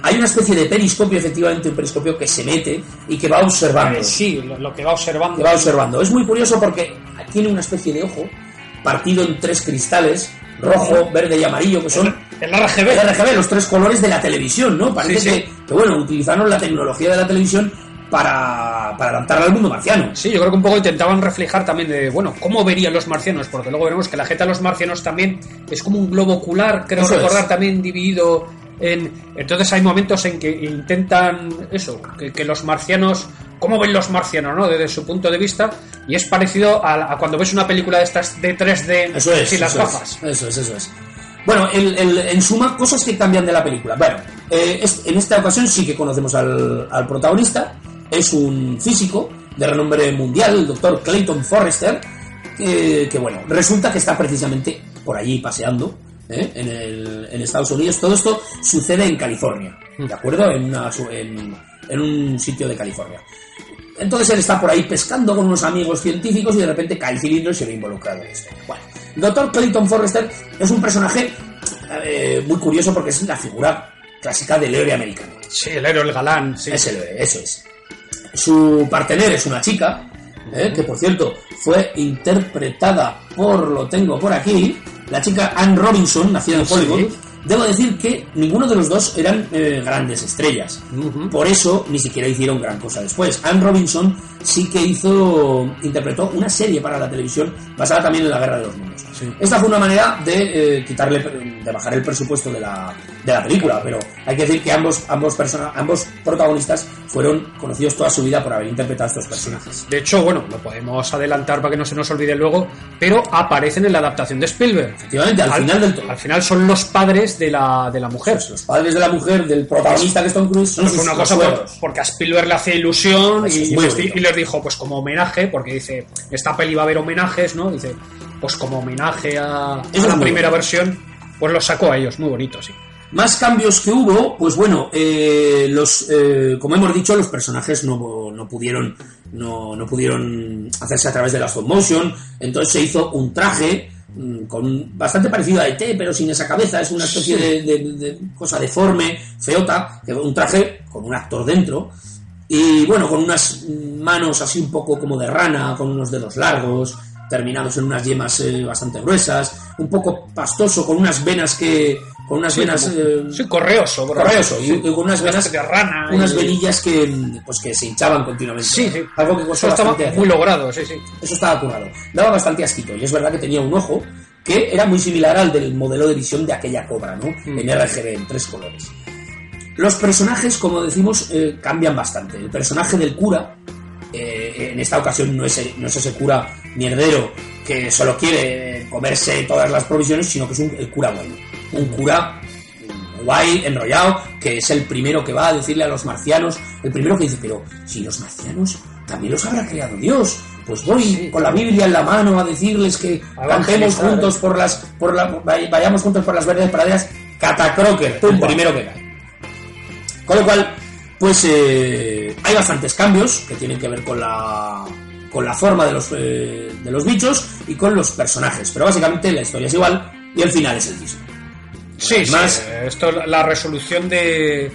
hay una especie de periscopio, efectivamente, un periscopio que se mete y que va observando. eh, sí, lo, que va observando. Que va observando. Es muy curioso porque tiene una especie de ojo partido en tres cristales, rojo, verde y amarillo, que son El RGB. el RGB, los tres colores de la televisión, ¿no? Parece Sí, sí. Que, que, bueno, utilizaron la tecnología de la televisión para, para al mundo marciano. Sí, yo creo que un poco intentaban reflejar también de, bueno, cómo verían los marcianos, porque luego veremos que la jeta de los marcianos también es como un globo ocular, creo Eso recordar es. también dividido en... Entonces hay momentos en que intentan eso, que, que los marcianos, cómo ven los marcianos, ¿no? Desde su punto de vista, y es parecido a, a cuando ves una película de estas de 3D Eso es. sin las eso gafas. Es, eso es, eso es. Bueno, el- el- en suma, cosas que cambian de la película. Bueno, eh, es- en esta ocasión sí que conocemos al, al protagonista. Es un físico de renombre mundial, el doctor Clayton Forrester, que, que, bueno, resulta que está precisamente por allí paseando. ¿eh? En, el- en Estados Unidos. Todo esto sucede en California, ¿de acuerdo? En, una en- en un sitio de California. Entonces él está por ahí pescando con unos amigos científicos y de repente cae el cilindro y se ve involucrado en esto. Bueno, el doctor Clayton Forrester es un personaje eh, muy curioso porque es la figura clásica del héroe americano. Sí, el héroe, el galán, sí. Es el héroe, eso es. Su partener es una chica, eh, que por cierto fue interpretada por, lo tengo por aquí, la chica Anne Robinson, nacida en Hollywood, Debo decir que ninguno de los dos eran eh, grandes estrellas. Por eso ni siquiera hicieron gran cosa después. Anne Robinson sí que hizo, interpretó una serie para la televisión basada también en la Guerra de los Mundos. Esta fue una manera de eh, quitarle, de bajar el presupuesto de la, de la película, pero hay que decir que ambos, ambos, persona, ambos protagonistas fueron conocidos toda su vida por haber interpretado a estos personajes. De hecho, bueno, lo podemos adelantar para que no se nos olvide luego, pero aparecen en la adaptación de Spielberg. Efectivamente, al, final del todo. Al final son los padres de la, de la mujer. Los padres de la mujer, del protagonista que es Tom Cruise, son Pues sus, una cosa suegros. porque a Spielberg le hace ilusión y, les, y les dijo, pues como homenaje, porque dice, esta peli va a haber homenajes, ¿no? Dice, pues como homenaje a, la primera versión, pues los sacó a ellos, muy bonito, sí. Más cambios que hubo, pues bueno, eh, los, eh, como hemos dicho, los personajes no, no pudieron no, no pudieron hacerse a través de la stop motion, entonces se hizo un traje con bastante parecido a ET, pero sin esa cabeza, es una especie de, de- de cosa deforme, feota, que un traje con un actor dentro, y bueno, con unas manos así un poco como de rana, con unos dedos largos, terminados en unas yemas eh, bastante gruesas, un poco pastoso, con unas venas que. Con unas Sí, venas. eh, sí, correoso, bro. correoso, y, Sí. y con unas Una venas. de rana Unas y- venillas que, pues que se hinchaban continuamente. Sí, sí. Algo que Eso estaba bastante muy logrado, sí, sí. Eso estaba currado. Daba bastante asquito. Y es verdad que tenía un ojo que era muy similar al del modelo de visión de aquella cobra, ¿no? Mm. En RGB, en tres colores. Los personajes, como decimos, eh, cambian bastante. El personaje del cura, eh, en esta ocasión no es, no es ese cura mierdero que solo quiere comerse todas las provisiones, sino que es un, el cura bueno. Un cura guay, enrollado, que es el primero que va a decirle a los marcianos, el primero que dice, pero si los marcianos también los habrá creado Dios, pues voy con la Biblia en la mano a decirles que A cantemos evangelizar, juntos por las, por la, vay- vayamos juntos por las verdes praderas, Catacroker, el primero que cae. Con lo cual, pues eh, hay bastantes cambios que tienen que ver con la con la forma de los eh, de los bichos y con los personajes, pero básicamente la historia es igual y el final es el mismo. Sí, sí, Más- eh, esto, la resolución de,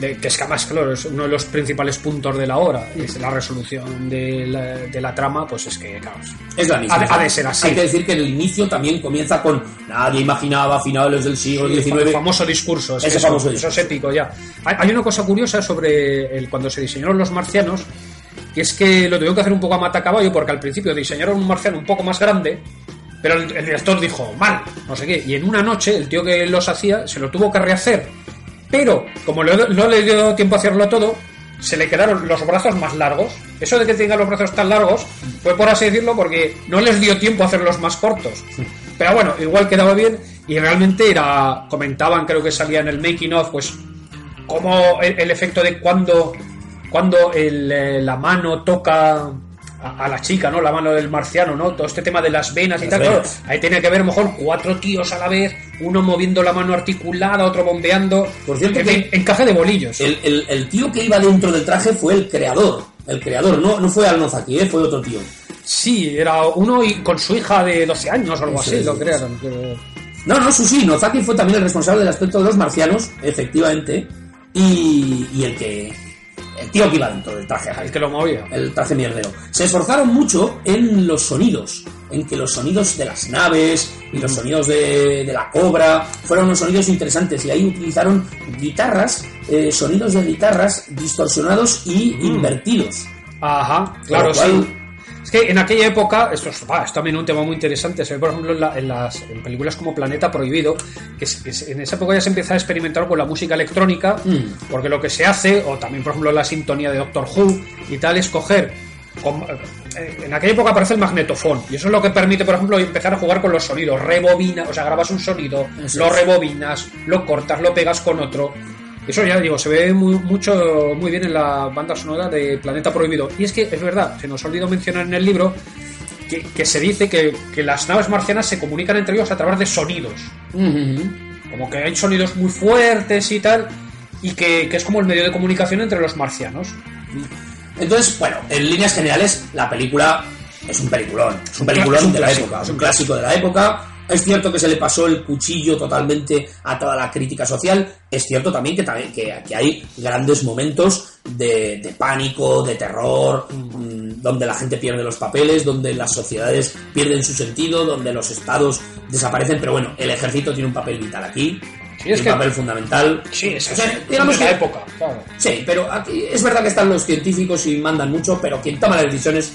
de- que es que además, claro, es uno de los principales puntos de la obra, es la resolución de la, de la trama, pues es que, claro, Es la misma. Ha de- ha de ser así. Hay que decir que el inicio también comienza con nadie imaginaba finales del siglo el XIX. famoso discurso, es Ese que eso, famoso eso es discurso. épico ya. Hay, hay una cosa curiosa sobre el, cuando se diseñaron los marcianos, y es que lo tuvieron que hacer un poco a matacaballo, porque al principio diseñaron un marciano un poco más grande, pero el, director dijo, mal, no sé qué, y en una noche el tío que los hacía se lo tuvo que rehacer, pero como no le dio tiempo a hacerlo todo, se le quedaron los brazos más largos. Eso de que tenga los brazos tan largos fue por así decirlo porque no les dio tiempo a hacerlos más cortos. Pero bueno, igual quedaba bien y realmente era, comentaban, creo que salía en el making of, pues como el efecto de cuando, cuando el, eh, la mano toca a, a la chica, ¿no? La mano del marciano, ¿no? Todo este tema de las venas y Las tal. claro, ahí tenía que haber a lo mejor cuatro tíos a la vez, uno moviendo la mano articulada, otro bombeando. Por cierto en que- encaje de bolillos. El, el- el tío que iba dentro del traje fue el creador. El creador, no, no fue Alnozaki, ¿eh? fue otro tío. Sí, era uno y con su hija de 12 años o algo Sí, así, sí, lo crearon. pero- No, no, Sushi, Nozaki fue también el responsable del aspecto de los marcianos, efectivamente, y, y el que. El tío que iba dentro del traje. El que lo movía. el traje mierdero. Se esforzaron mucho en los sonidos, en que los sonidos de las naves y los sonidos de, de la cobra fueron unos sonidos interesantes y ahí utilizaron guitarras, eh, sonidos de guitarras distorsionados y invertidos. Ajá, claro, cual- sí. Que en aquella época, esto es, es también un tema muy interesante, se ve por ejemplo en, la- en las en películas como Planeta Prohibido, que, es- que es- en esa época ya se empieza a experimentar con la música electrónica, Mm. porque lo que se hace, o también por ejemplo la sintonía de Doctor Who y tal, es coger... eh, en aquella época aparece el magnetofón y eso es lo que permite, por ejemplo, empezar a jugar con los sonidos. Rebobina, o sea, grabas un sonido, Eso lo rebobinas, lo cortas, lo pegas con otro. Eso ya digo, se ve muy, mucho, muy bien en la banda sonora de Planeta Prohibido. Y es que es verdad, se nos olvidó mencionar en el libro que, que se dice que, que las naves marcianas se comunican entre ellos a través de sonidos. Como que hay sonidos muy fuertes y tal, y que, que es como el medio de comunicación entre los marcianos. Entonces, bueno, en líneas generales, la película es un peliculón. Es un peliculón es un de la época, es un clásico de la época. Es cierto que se le pasó el cuchillo totalmente a toda la crítica social. Es cierto también que, también, que, que hay grandes momentos de, de pánico, de terror, mm, donde la gente pierde los papeles, donde las sociedades pierden su sentido, donde los estados desaparecen. Pero bueno, el ejército tiene un papel vital aquí. Sí, es un que- papel fundamental. Sí, es O sea, digamos de la que- época, claro. Sí, pero aquí es verdad que están los científicos y mandan mucho, pero quien toma las decisiones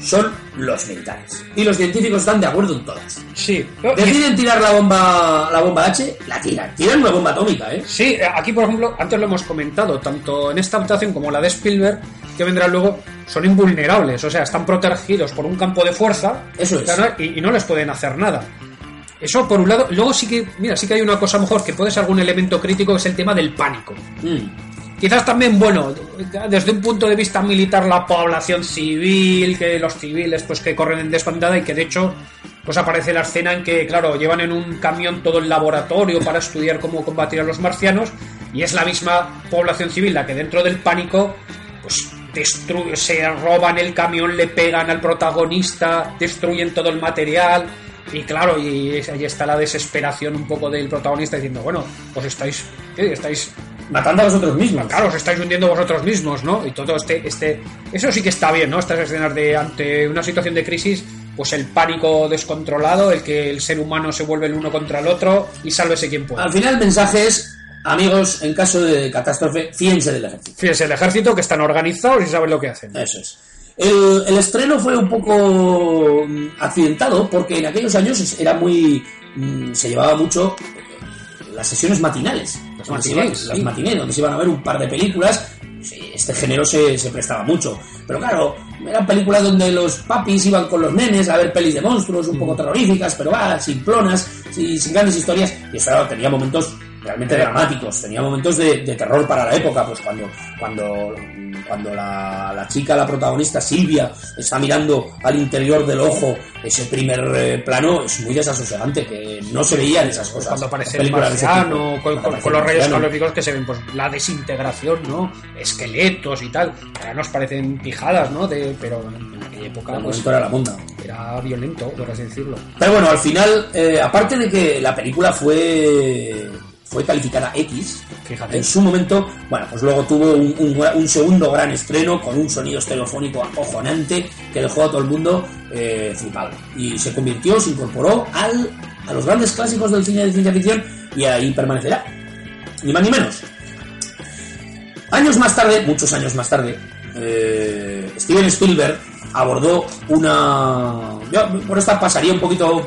son los militares. Y los científicos están de acuerdo en todas. Sí, Deciden tirar la bomba, la bomba H, la tiran. Tiran una bomba atómica, ¿eh? Sí, eh, aquí por ejemplo, antes lo hemos comentado, tanto en esta adaptación como la de Spielberg, que vendrá luego, son invulnerables, o sea, están protegidos por un campo de fuerza Eso es. y no les pueden hacer nada. Eso por un lado, luego sí que, mira, sí que hay una cosa mejor que puede ser algún elemento crítico, que es el tema del pánico. Mm. Quizás también, bueno, desde un punto de vista militar, la población civil, que los civiles, pues que corren en desbandada y que de hecho, pues aparece la escena en que, claro, llevan en un camión todo el laboratorio para estudiar cómo combatir a los marcianos y es la misma población civil la que dentro del pánico, pues destruye, se roban el camión, le pegan al protagonista, destruyen todo el material. Y claro, y ahí está la desesperación un poco del protagonista diciendo, bueno, pues estáis, estáis Matando a vosotros mismos. Claro, os estáis hundiendo vosotros mismos, ¿no? Y todo este, este, eso sí que está bien, ¿no? Estas escenas de ante una situación de crisis, pues el pánico descontrolado, el que el ser humano se vuelve el uno contra el otro y sálvese quien pueda. Al final el mensaje es, amigos, en caso de catástrofe, fíjense del ejército. Fíjense, el ejército que están organizados y saben lo que hacen. Eso es. El, el estreno fue un poco mm, accidentado porque en aquellos años era muy... mm, se llevaba mucho las sesiones matinales. Las donde se matinés, iban- Las sí. matinés, donde se iban a ver un par de películas. Este género se, se prestaba mucho. Pero claro, eran películas donde los papis iban con los nenes a ver pelis de monstruos un poco terroríficas, pero va, simplonas, sin, sin grandes historias. Y eso tenía momentos realmente dramáticos, tenía momentos de, de terror para la época, pues cuando, cuando, cuando la, la chica, la protagonista Silvia, está mirando al interior del ojo, ese primer eh, plano es muy desasosegante, que no se veían esas cosas. Cuando aparece el marciano, tipo. con, con- con el los rayos calóricos que se ven, pues la desintegración, ¿no? Esqueletos y tal. Ahora nos parecen pijadas, ¿no? De, pero en aquella época, Cuando pues era la monda. era violento, por así decirlo. Pero bueno, al final, eh, aparte de que la película fue fue calificada X, Fíjate. en su momento, bueno, pues luego tuvo un, un gra- un segundo gran estreno con un sonido estereofónico acojonante que dejó a todo el mundo eh, flipado. Y se convirtió, se incorporó al, a los grandes clásicos del cine de ciencia ficción y ahí permanecerá. Ni más ni menos. Años más tarde, muchos años más tarde, eh, Steven Spielberg abordó una... Yo por esta pasaría un poquito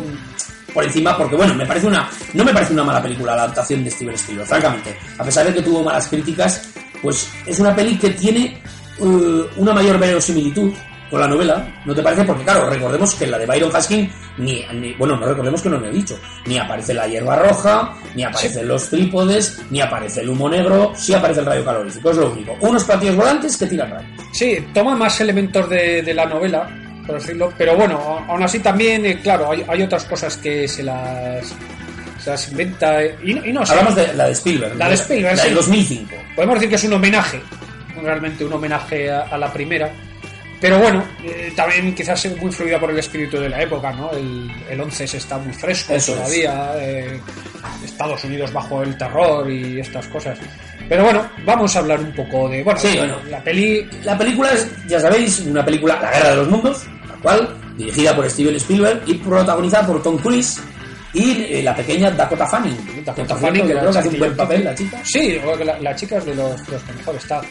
por encima porque, bueno, me parece una... No me parece una mala película la adaptación de Steven Spielberg, francamente. A pesar de que tuvo malas críticas, pues es una peli que tiene eh, una mayor verosimilitud con la novela, ¿no te parece? Porque claro, recordemos que en la de Byron Haskin, ni, ni- bueno, no recordemos que no lo he dicho, ni aparece la hierba roja, ni aparecen los trípodes, ni aparece el humo negro, sí aparece el rayo calorífico, es lo único. Unos platillos volantes que tiran rayos. Sí, toma más elementos de, de la novela, por decirlo, pero bueno, aún así también, eh, claro, hay, hay otras cosas que se las, se las inventa eh, y, no- y no Hablamos de la de Spielberg. La de Spielberg, La sí. del 2005. podemos decir que es un homenaje, realmente un homenaje a, a la primera, pero bueno, eh, también quizás muy influida por el espíritu de la época, ¿no? El, el 11 se está muy fresco Eso todavía, eh, Estados Unidos bajo el terror y estas cosas. Pero bueno, vamos a hablar un poco de, bueno, Sí, bueno. la peli La película es, ya sabéis, una película, La Guerra de los Mundos, la cual, dirigida por Steven Spielberg y protagonizada por Tom Cruise y eh, la pequeña Dakota Fanning. Dakota Fanning, que creo que hace un buen papel la chica. Sí, la, la chica es de los, de los que mejor está.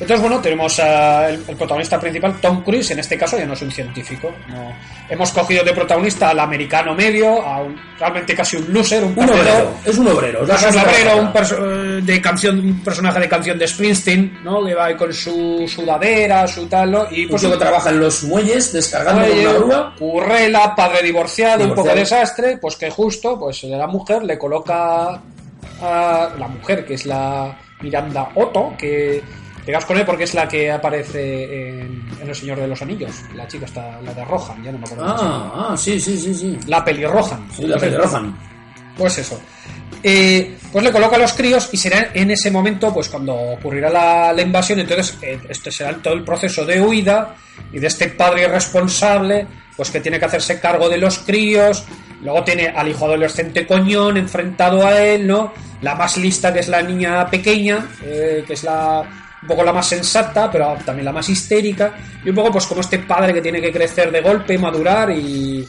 Entonces, bueno, tenemos al el protagonista principal, Tom Cruise, en este caso ya no es un científico. No. Hemos cogido de protagonista al americano medio, a un, realmente casi un loser, un Un obrero, es un obrero. Es un obrero, un, perso- de canción, un personaje de canción de Springsteen, ¿no? Que va ahí con su sudadera, su tal, ¿no? Y Un pues tío que trabaja en los muelles descargando con una grúa. Currela, padre divorciado, un poco Divorciado. desastre, pues que justo, pues la mujer le coloca a la mujer, que es la Miranda Otto, que pegas con él porque es la que aparece en, en El Señor de los Anillos. La chica está, la de Rohan, ya no me acuerdo. Ah, ah, sí, sí, sí, sí. La pelirrojan. Sí, la pelirrojan. Pues eso. Eh, pues le coloca a los críos y será en ese momento pues cuando ocurrirá la, la invasión entonces eh, este será todo el proceso de huida y de este padre irresponsable pues que tiene que hacerse cargo de los críos luego tiene al hijo adolescente coñón enfrentado a él no la más lista que es la niña pequeña eh, que es la un poco la más sensata pero también la más histérica y un poco pues como este padre que tiene que crecer de golpe madurar y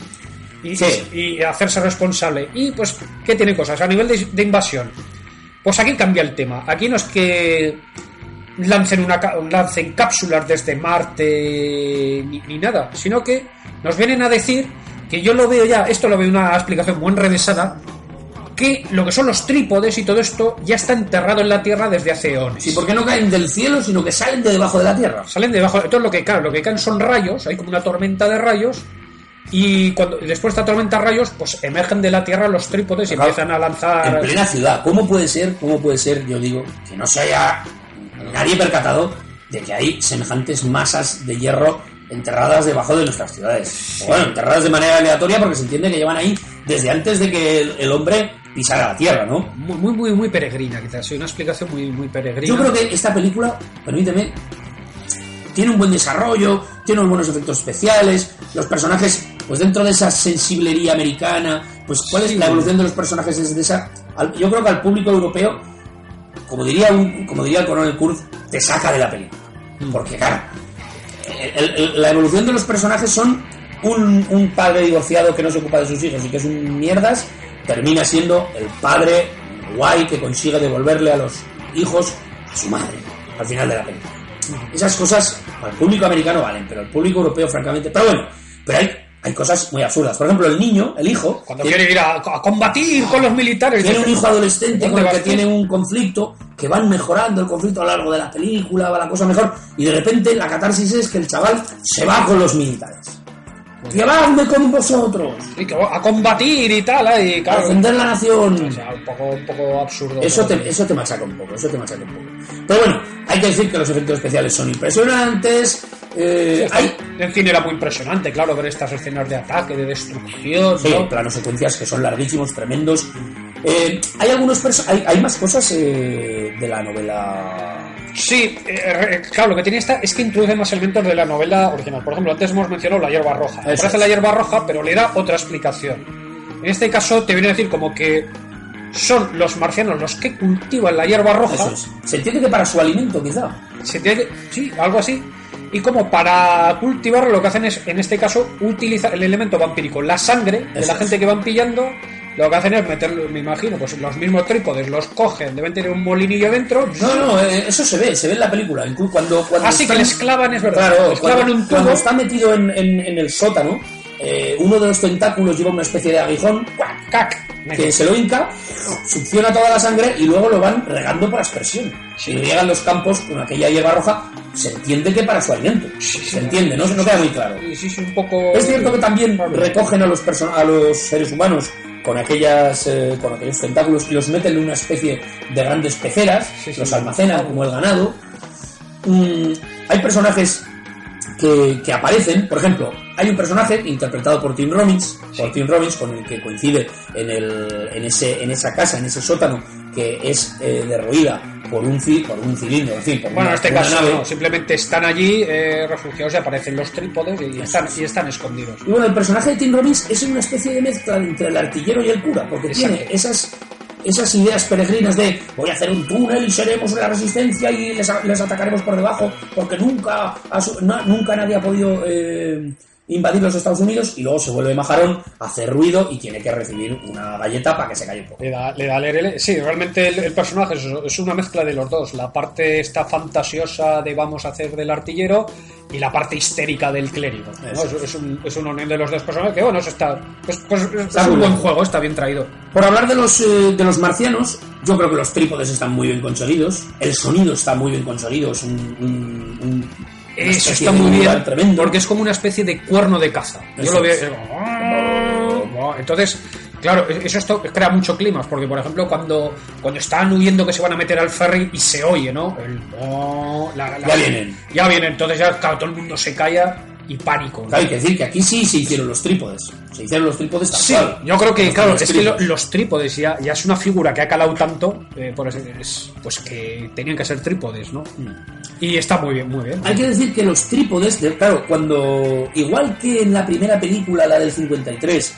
y, Sí. y hacerse responsable. Y pues, ¿qué tiene cosas? A nivel de, de invasión, Pues aquí cambia el tema. Aquí no es que lancen, una, lancen cápsulas desde Marte ni, ni nada, sino que nos vienen a decir que yo lo veo ya, esto lo veo una explicación muy enrevesada, que lo que son los trípodes y todo esto ya está enterrado en la Tierra desde hace eones. Sí, porque no caen del cielo, sino que salen de debajo de la tierra. Salen debajo, entonces lo que cae, lo que caen son rayos, hay como una tormenta de rayos. Y cuando y después de esta tormenta de rayos, pues emergen de la Tierra los trípodes y Claro. empiezan a En lanzar. plena ciudad. ¿Cómo puede ser, cómo puede ser, yo digo, que no se haya nadie percatado de que hay semejantes masas de hierro enterradas debajo de nuestras ciudades? O Bueno, enterradas de manera aleatoria porque se entiende que llevan ahí desde antes de que el, el hombre pisara la tierra, ¿no? Muy, muy, muy, muy peregrina, quizás. Sí, una explicación muy, muy peregrina. Yo creo que esta película, permíteme, tiene un buen desarrollo, tiene unos buenos efectos especiales, los personajes, pues dentro de esa sensiblería americana, pues cuál es Sí. la evolución de los personajes es de esa. yo creo que al público europeo, como diría un, como diría el coronel Kurz, te saca de la película. Porque claro, el- el- la evolución de los personajes son un, un padre divorciado que no se ocupa de sus hijos y que es un mierdas, termina siendo el padre guay que consigue devolverle a los hijos a su madre al final de la película. Esas cosas al público americano valen, pero al público europeo, francamente. Pero bueno, pero hay, hay cosas muy absurdas. Por ejemplo, el niño, el hijo, Cuando tiene, quiere ir a, a combatir con los militares. tiene un hijo adolescente ¿Dónde con el que tiene un conflicto, que van mejorando el conflicto a lo largo de la película, va la cosa mejor, y de repente la catarsis es que el chaval se va con los militares. Llevadme con vosotros, sí, que a combatir y tal, ¿eh? y a claro. defender la nación. O sea, un poco, un poco absurdo. Eso te, eso te machaca un poco, eso te machaca un poco. Pero bueno, hay que decir que los efectos especiales son impresionantes. eh, hay En fin, era muy impresionante, claro, ver estas escenas de ataque, de destrucción. sí, ¿no? planos secuencias que son larguísimos, tremendos. Eh, hay algunos hay, hay más cosas eh, de la novela. Sí, eh, re- claro, lo que tiene esta es que introduce más elementos de la novela original. Por ejemplo, antes hemos mencionado la hierba roja. Eso Aparece la hierba roja, pero le da otra explicación. En este caso, te viene a decir como que son los marcianos los que cultivan la hierba roja. Es. Se entiende que para su alimento, quizá. Se que- sí, algo así. Y como para cultivarlo lo que hacen es, en este caso, utilizar el elemento vampírico, la sangre de la es. gente que van pillando. Lo que hacen es meterlo, me imagino, pues los mismos trípodes los cogen, deben tener un molinillo dentro. No, no, eh, eso se ve, se ve en la película. Incluso cuando, cuando Así que están- les clavan, es verdad. Claro, les clavan cuando, un tubo. cuando está metido en, en- en el sótano, eh, uno de los tentáculos lleva una especie de aguijón ¡Cac! que se lo hinca, succiona toda la sangre y luego lo van regando por aspersión. Si llegan los campos con aquella hierba roja, se entiende que para su alimento. Se entiende, no, no queda muy claro. Sí, sí, sí, un poco. Es cierto que también recogen a los, a los seres humanos con aquellas eh, con aquellos tentáculos y los meten en una especie de grandes peceras, Sí, sí. los almacenan como el ganado. Mm, hay personajes que, que aparecen, por ejemplo, hay un personaje interpretado por Tim Robbins, por Tim Robbins con el que coincide en, el, en, ese, en esa casa, en ese sótano, que es eh, derruida por un, por un cilindro, en fin, por Bueno, en este caso nave. no, simplemente están allí eh, refugiados y aparecen los trípodes y están, y están escondidos. Y bueno, el personaje de Tim Robbins es una especie de mezcla entre el artillero y el cura, porque Exacto. tiene esas, esas ideas peregrinas de voy a hacer un túnel y seremos la resistencia y les, les atacaremos por debajo, porque nunca, nunca nadie ha podido eh, invadir los Estados Unidos, y luego se vuelve majarón, hace ruido y tiene que recibir una galleta para que se calle un poco. Le da, le da lerele. Sí, realmente el, el personaje es, es una mezcla de los dos. La parte esta fantasiosa de vamos a hacer del artillero y la parte histérica del clérigo. Es, es un, es una unión de los dos personajes que, bueno, eso está, pues, pues, es Está un muy buen juego, está bien traído. Por hablar de los, eh, de los marcianos, yo creo que los trípodes están muy bien conseguidos, el sonido está muy bien conseguido, es un... un- un- una Eso está muy bien, tremendo. porque es como una especie de cuerno de caza. Yo lo veo. es. Entonces, claro, eso esto crea mucho clima, porque por ejemplo, cuando, cuando están huyendo que se van a meter al ferry y se oye, ¿no? El, oh, la- la- Ya vienen. Ya vienen, entonces ya claro, todo el mundo se calla y pánico. ¿no? Claro, hay que decir que aquí sí se hicieron los trípodes. Se hicieron los trípodes tal Sí, cual. yo creo que, Los claro, es que los trípodes ya, ya es una figura que ha calado tanto, eh, por eso es- pues que tenían que ser trípodes, ¿no? Y está muy bien, muy bien. Hay que decir que los trípodes, de- claro, cuando. Igual que en la primera película, la del 53,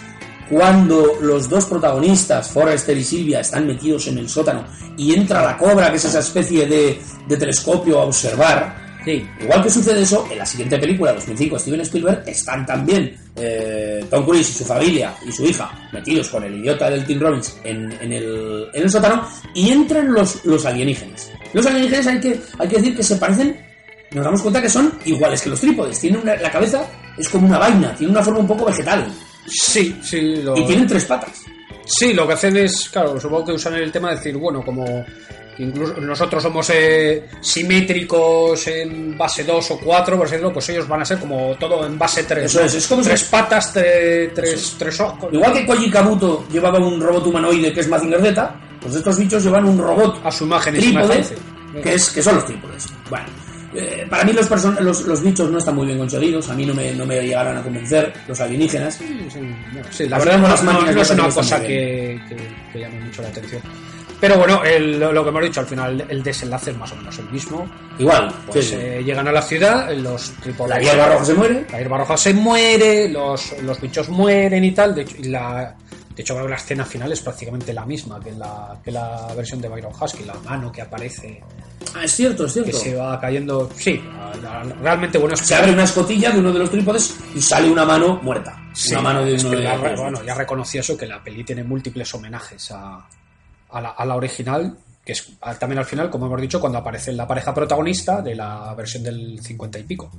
cuando los dos protagonistas, Forrester y Silvia, están metidos en el sótano y entra la cobra, que es esa especie de, de telescopio a observar, Sí. Igual que sucede eso, en la siguiente película, 2005, Steven Spielberg, están también eh, Tom Cruise y su familia y su hija metidos con el idiota del Tim Robbins en, en el, en el sótano y entran los, los alienígenas. Los alienígenas hay que, hay que decir que se parecen, nos damos cuenta que son iguales que los trípodes. Tienen una- la cabeza es como una vaina, tiene una forma un poco vegetal Sí, sí, lo, y tienen tres patas. Sí, lo que hacen es, claro, supongo que usan el tema de decir, bueno, como incluso nosotros somos eh, simétricos en base 2 o 4, por decirlo, pues ellos van a ser como todo en base 3. Eso es, es como si- tres patas, tre- tres, tres ojos. Igual que Koji Kabuto llevaba un robot humanoide que es Mazinger Z, pues estos bichos llevan un robot a su imagen y semejanza. que, es, que son los trípodes. Bueno, eh, para mí los, person- los, los bichos no están muy bien conseguidos, a mí no me, no me llegaron a convencer los alienígenas. Sí, sí, bueno, sí, la verdad no, no- no es una cosa que, que, que llame mucho la atención. Pero bueno, el- lo que hemos dicho, al final el desenlace es más o menos el mismo. Igual, Pues eh, llegan a la ciudad, los tripulantes... la hierba roja se muere. La hierba roja se muere, los, los bichos mueren y tal. De hecho, y la, de hecho, la escena final es prácticamente la misma que la, que la versión de Byron Husky, la mano que aparece, Ah, es cierto, es que cierto. se va cayendo. Sí, realmente bueno. Es Se abre una escotilla de uno de los trípodes y sale una mano muerta. Sí, una mano de uno que de ya, bueno, ya reconocí eso, que la peli tiene múltiples homenajes a, a la, a la original, que es también al final, como hemos dicho, cuando aparece la pareja protagonista de la versión del 50 y pico.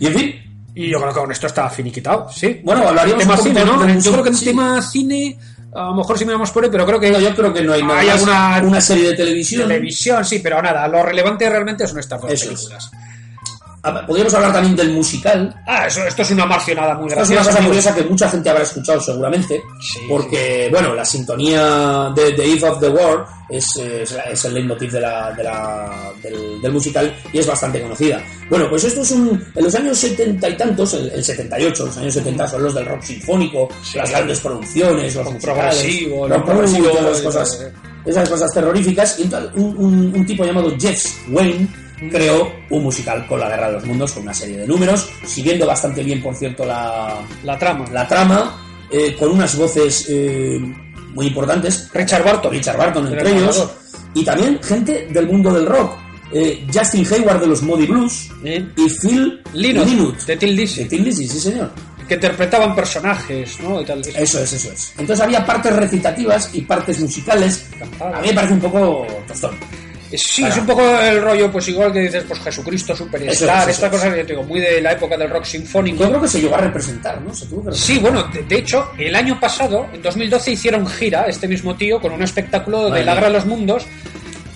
Y en fin, Y yo creo que con esto está finiquitado, sí. bueno, hablaríamos tema cine, ¿no? Yo creo que en tema cine, a lo mejor sí me vamos por ahí, pero creo que No, yo creo que no hay nada hay alguna una serie de televisión. televisión, sí, pero nada, lo relevante realmente son estas dos Eso es. películas. Podríamos hablar también del musical. Ah, eso, esto es una marcionada muy Esta es una graciosa. cosa curiosa que mucha gente habrá escuchado seguramente, Sí, porque, bueno, la sintonía de The Eve of the War es, es, es el leitmotiv de la, de la- del, del musical y es bastante conocida. Bueno, pues esto es un... En los años setenta y tantos, el, el 78, los años 70 son los del rock sinfónico, las grandes producciones, los Rock musicales, progresivo, rock rock progresivo, progresivo, todas esas eh, cosas, eh. esas cosas terroríficas. Y entonces un, un- un tipo llamado Jeff Wayne creó un musical con la Guerra de los Mundos, con una serie de números, siguiendo bastante bien, por cierto, la, La trama. la trama, eh, con unas voces eh, muy importantes. Richard Barton. Richard Barton entre ellos. Y también gente del mundo del rock. Eh, Justin Hayward de los Moody Blues y Phil Lynott de Till Lizzy, de Lizzy, sí señor. que interpretaban personajes, ¿no? Y tal. Eso es, eso es. Entonces había partes recitativas y partes musicales. A mí me parece un poco tostón. Sí, es un poco el rollo, pues igual que dices, pues Jesucristo Superstar, es, esta es. cosa que yo te digo, muy de la época del rock Yo sinfónico. creo que se llegó a representar, ¿no? Se tuvo que Sí, bueno, de, de hecho, el año pasado, en 2012, hicieron gira, este mismo tío, con un espectáculo de Vale. La Guerra de los Mundos.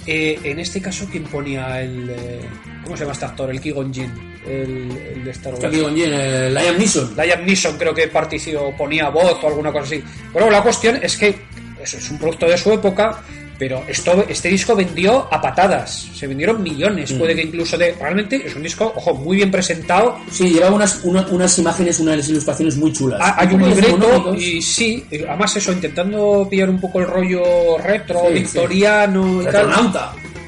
Eh, en este caso, ¿quién ponía el. eh, ¿Cómo se llama este actor? El Ki-Gon Jinn, el, el de Star Wars. Aquí con Jen, eh, Liam Neeson. Liam Neeson creo que participó, ponía voz o alguna cosa así. Bueno, la cuestión es que eso es un producto de su época, pero esto, este disco vendió a patadas. Se vendieron millones, Mm. puede que incluso de... Realmente es un disco, ojo, muy bien presentado. Sí, llevaba unas, una- unas imágenes, unas ilustraciones muy chulas. Ha- Hay un libreto y sí, eh, además eso, intentando pillar un poco el rollo retro, Sí, victoriano y tal.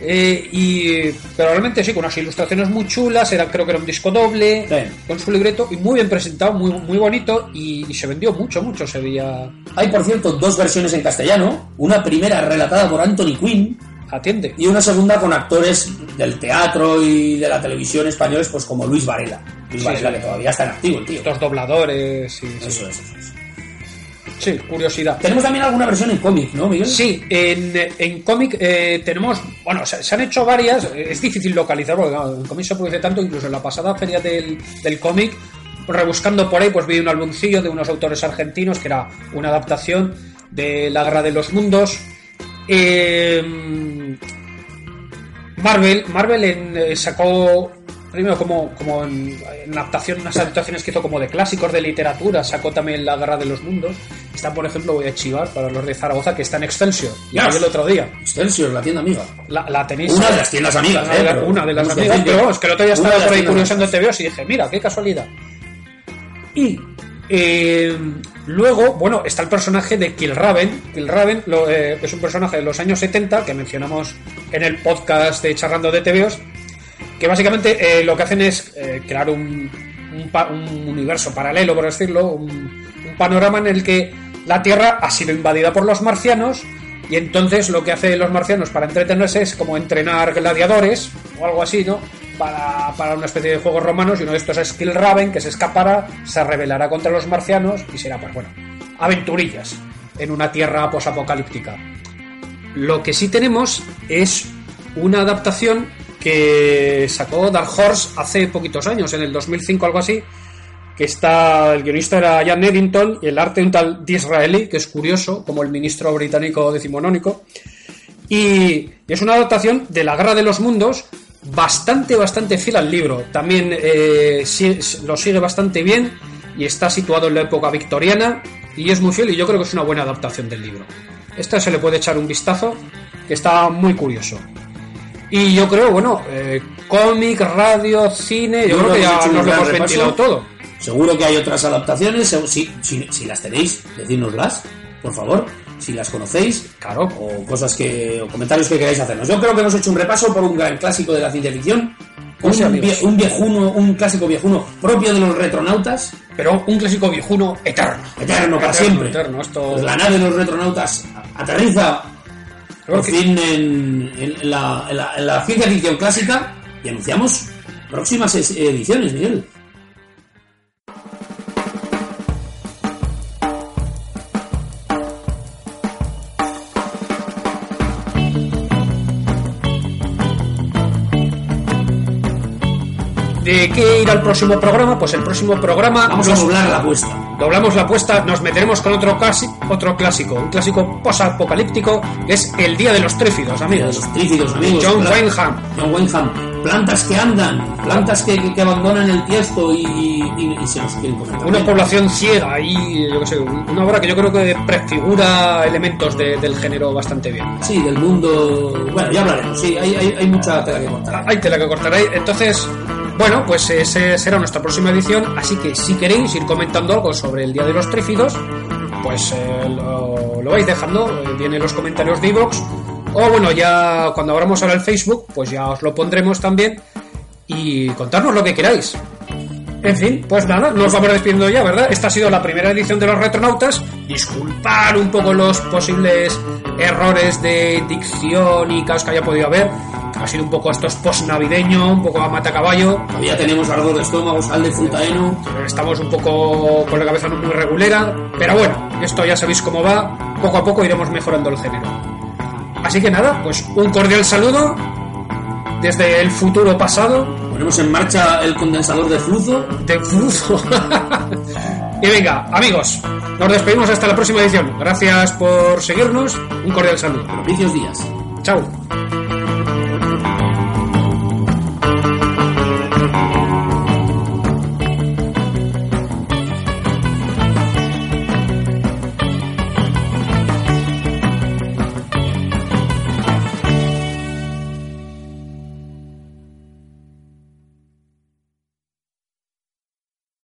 Eh, y, pero realmente sí, con unas ilustraciones muy chulas, era, creo que era un disco doble, Sí. con su libreto, y muy bien presentado, muy, muy bonito, y, y se vendió mucho, mucho, se veía... Hay, por cierto, dos versiones en castellano. Una primera relatada por Anthony Quinn Atiende. y una segunda con actores del teatro y de la televisión españoles, pues como Luis Varela. Luis Sí, Varela, sí. que todavía está en activo, el tío. Estos dobladores, sí, sí. Eso es, eso es. Sí, curiosidad. Tenemos también alguna versión en cómic, ¿no, Miguel? Sí, en, cómic eh, tenemos, bueno, se, han hecho varias, es difícil localizar porque en cómic se produce tanto, incluso en la pasada feria del, del cómic, rebuscando por ahí, pues vi un álbumcillo de unos autores argentinos que era una adaptación de La Guerra de los Mundos. Eh, Marvel, Marvel en- eh, sacó primero como, como en, en adaptación unas adaptaciones que hizo como de clásicos de literatura, sacó también La Guerra de los Mundos. Está, por ejemplo, voy a chivar para los de Zaragoza, que está en Excelsior. Y vi el otro día. Excelsior, la tienda amiga. La, la tenéis. Una de las tiendas amigas, Una ¿eh? de, la- una de las amigas, decir pero vamos, que el otro día estaba por ahí curiosando TVOs y dije, mira, qué casualidad. Y eh, luego, bueno, está el personaje de Killraven. Killraven lo, eh, es un personaje de los años 70 que mencionamos en el podcast de Charrando de TVOs, que básicamente eh, lo que hacen es eh, crear un, universo paralelo, por decirlo, un, panorama en el que la Tierra ha sido invadida por los marcianos y entonces lo que hacen los marcianos para entretenerse es como entrenar gladiadores o algo así, ¿no? para, para una especie de juegos romanos y uno de estos es Kill Raven, que se escapará, se rebelará contra los marcianos y será, pues bueno, aventurillas en una tierra posapocalíptica. Lo que sí tenemos es una adaptación que sacó Dark Horse hace poquitos años, en el 2005 algo así, que está, el guionista era Jan Eddington y el arte un tal Disraeli, que es curioso, como el ministro británico decimonónico. Y es una adaptación de La Guerra de los Mundos, bastante, bastante fiel al libro. También eh, lo sigue bastante bien y está situado en la época victoriana y es muy fiel y yo creo que es una buena adaptación del libro. Esta se le puede echar un vistazo, que está muy curioso. Y yo creo, bueno, eh, cómic, radio, cine, yo, creo que ya nos lo hemos repaso. ventilado todo. Seguro que hay otras adaptaciones. Si, si, si las tenéis, decídnoslas, por favor. Si las conocéis. Claro. O cosas que. o comentarios que queráis hacernos. Yo creo que hemos hecho un repaso por un gran clásico de la ciencia ficción. Pues Un, vie- un viejuno, un clásico viejuno propio de los retronautas. Pero un clásico viejuno eterno. Eterno, para Eterno, siempre. eterno, esto- Pues la nave de los retronautas aterriza por fin en, en la, en la- en la ciencia ficción clásica y anunciamos próximas es- ediciones, Miguel. ¿De qué ir al próximo programa? Pues el próximo programa Vamos a doblar la apuesta. Doblamos la apuesta, nos meteremos con otro, casi, otro clásico, un clásico posapocalíptico, que es El Día de los Trífidos, amigos. los trífidos, amigos. John Wyndham. John Wyndham. Plantas que andan, plantas que, que- que abandonan el tiesto y, y- y se nos quieren comer. Una población ciega y, yo qué sé, una obra que yo creo que prefigura elementos de- del género bastante bien. Sí, del mundo. Bueno, ya hablaremos. Sí, hay, hay, hay mucha tela que contar. Hay tela que cortar. Entonces, bueno, pues ese será nuestra próxima edición. Así que si queréis ir comentando algo sobre el Día de los Trífidos, pues eh, lo, vais dejando. eh, viene en los comentarios de iVoox. O bueno, ya cuando abramos ahora el Facebook, pues ya os lo pondremos también. Y contarnos lo que queráis. En fin, pues nada, nos vamos despidiendo ya, ¿verdad? Esta ha sido la primera edición de los Retronautas. Disculpar un poco los posibles errores de dicción y caos que haya podido haber. Ha sido un poco esto es post-navideño, un poco a matacaballo. Todavía tenemos ardor de estómago, sal de fruta heno. Estamos un poco con la cabeza no muy regulera. Pero bueno, esto ya sabéis cómo va. Poco a poco iremos mejorando el género. Así que nada, pues un cordial saludo desde el futuro pasado. Ponemos en marcha el condensador de flujo. de flujo. y venga, amigos, nos despedimos hasta la próxima edición. Gracias por seguirnos. Un cordial saludo. Propicios días. Chao.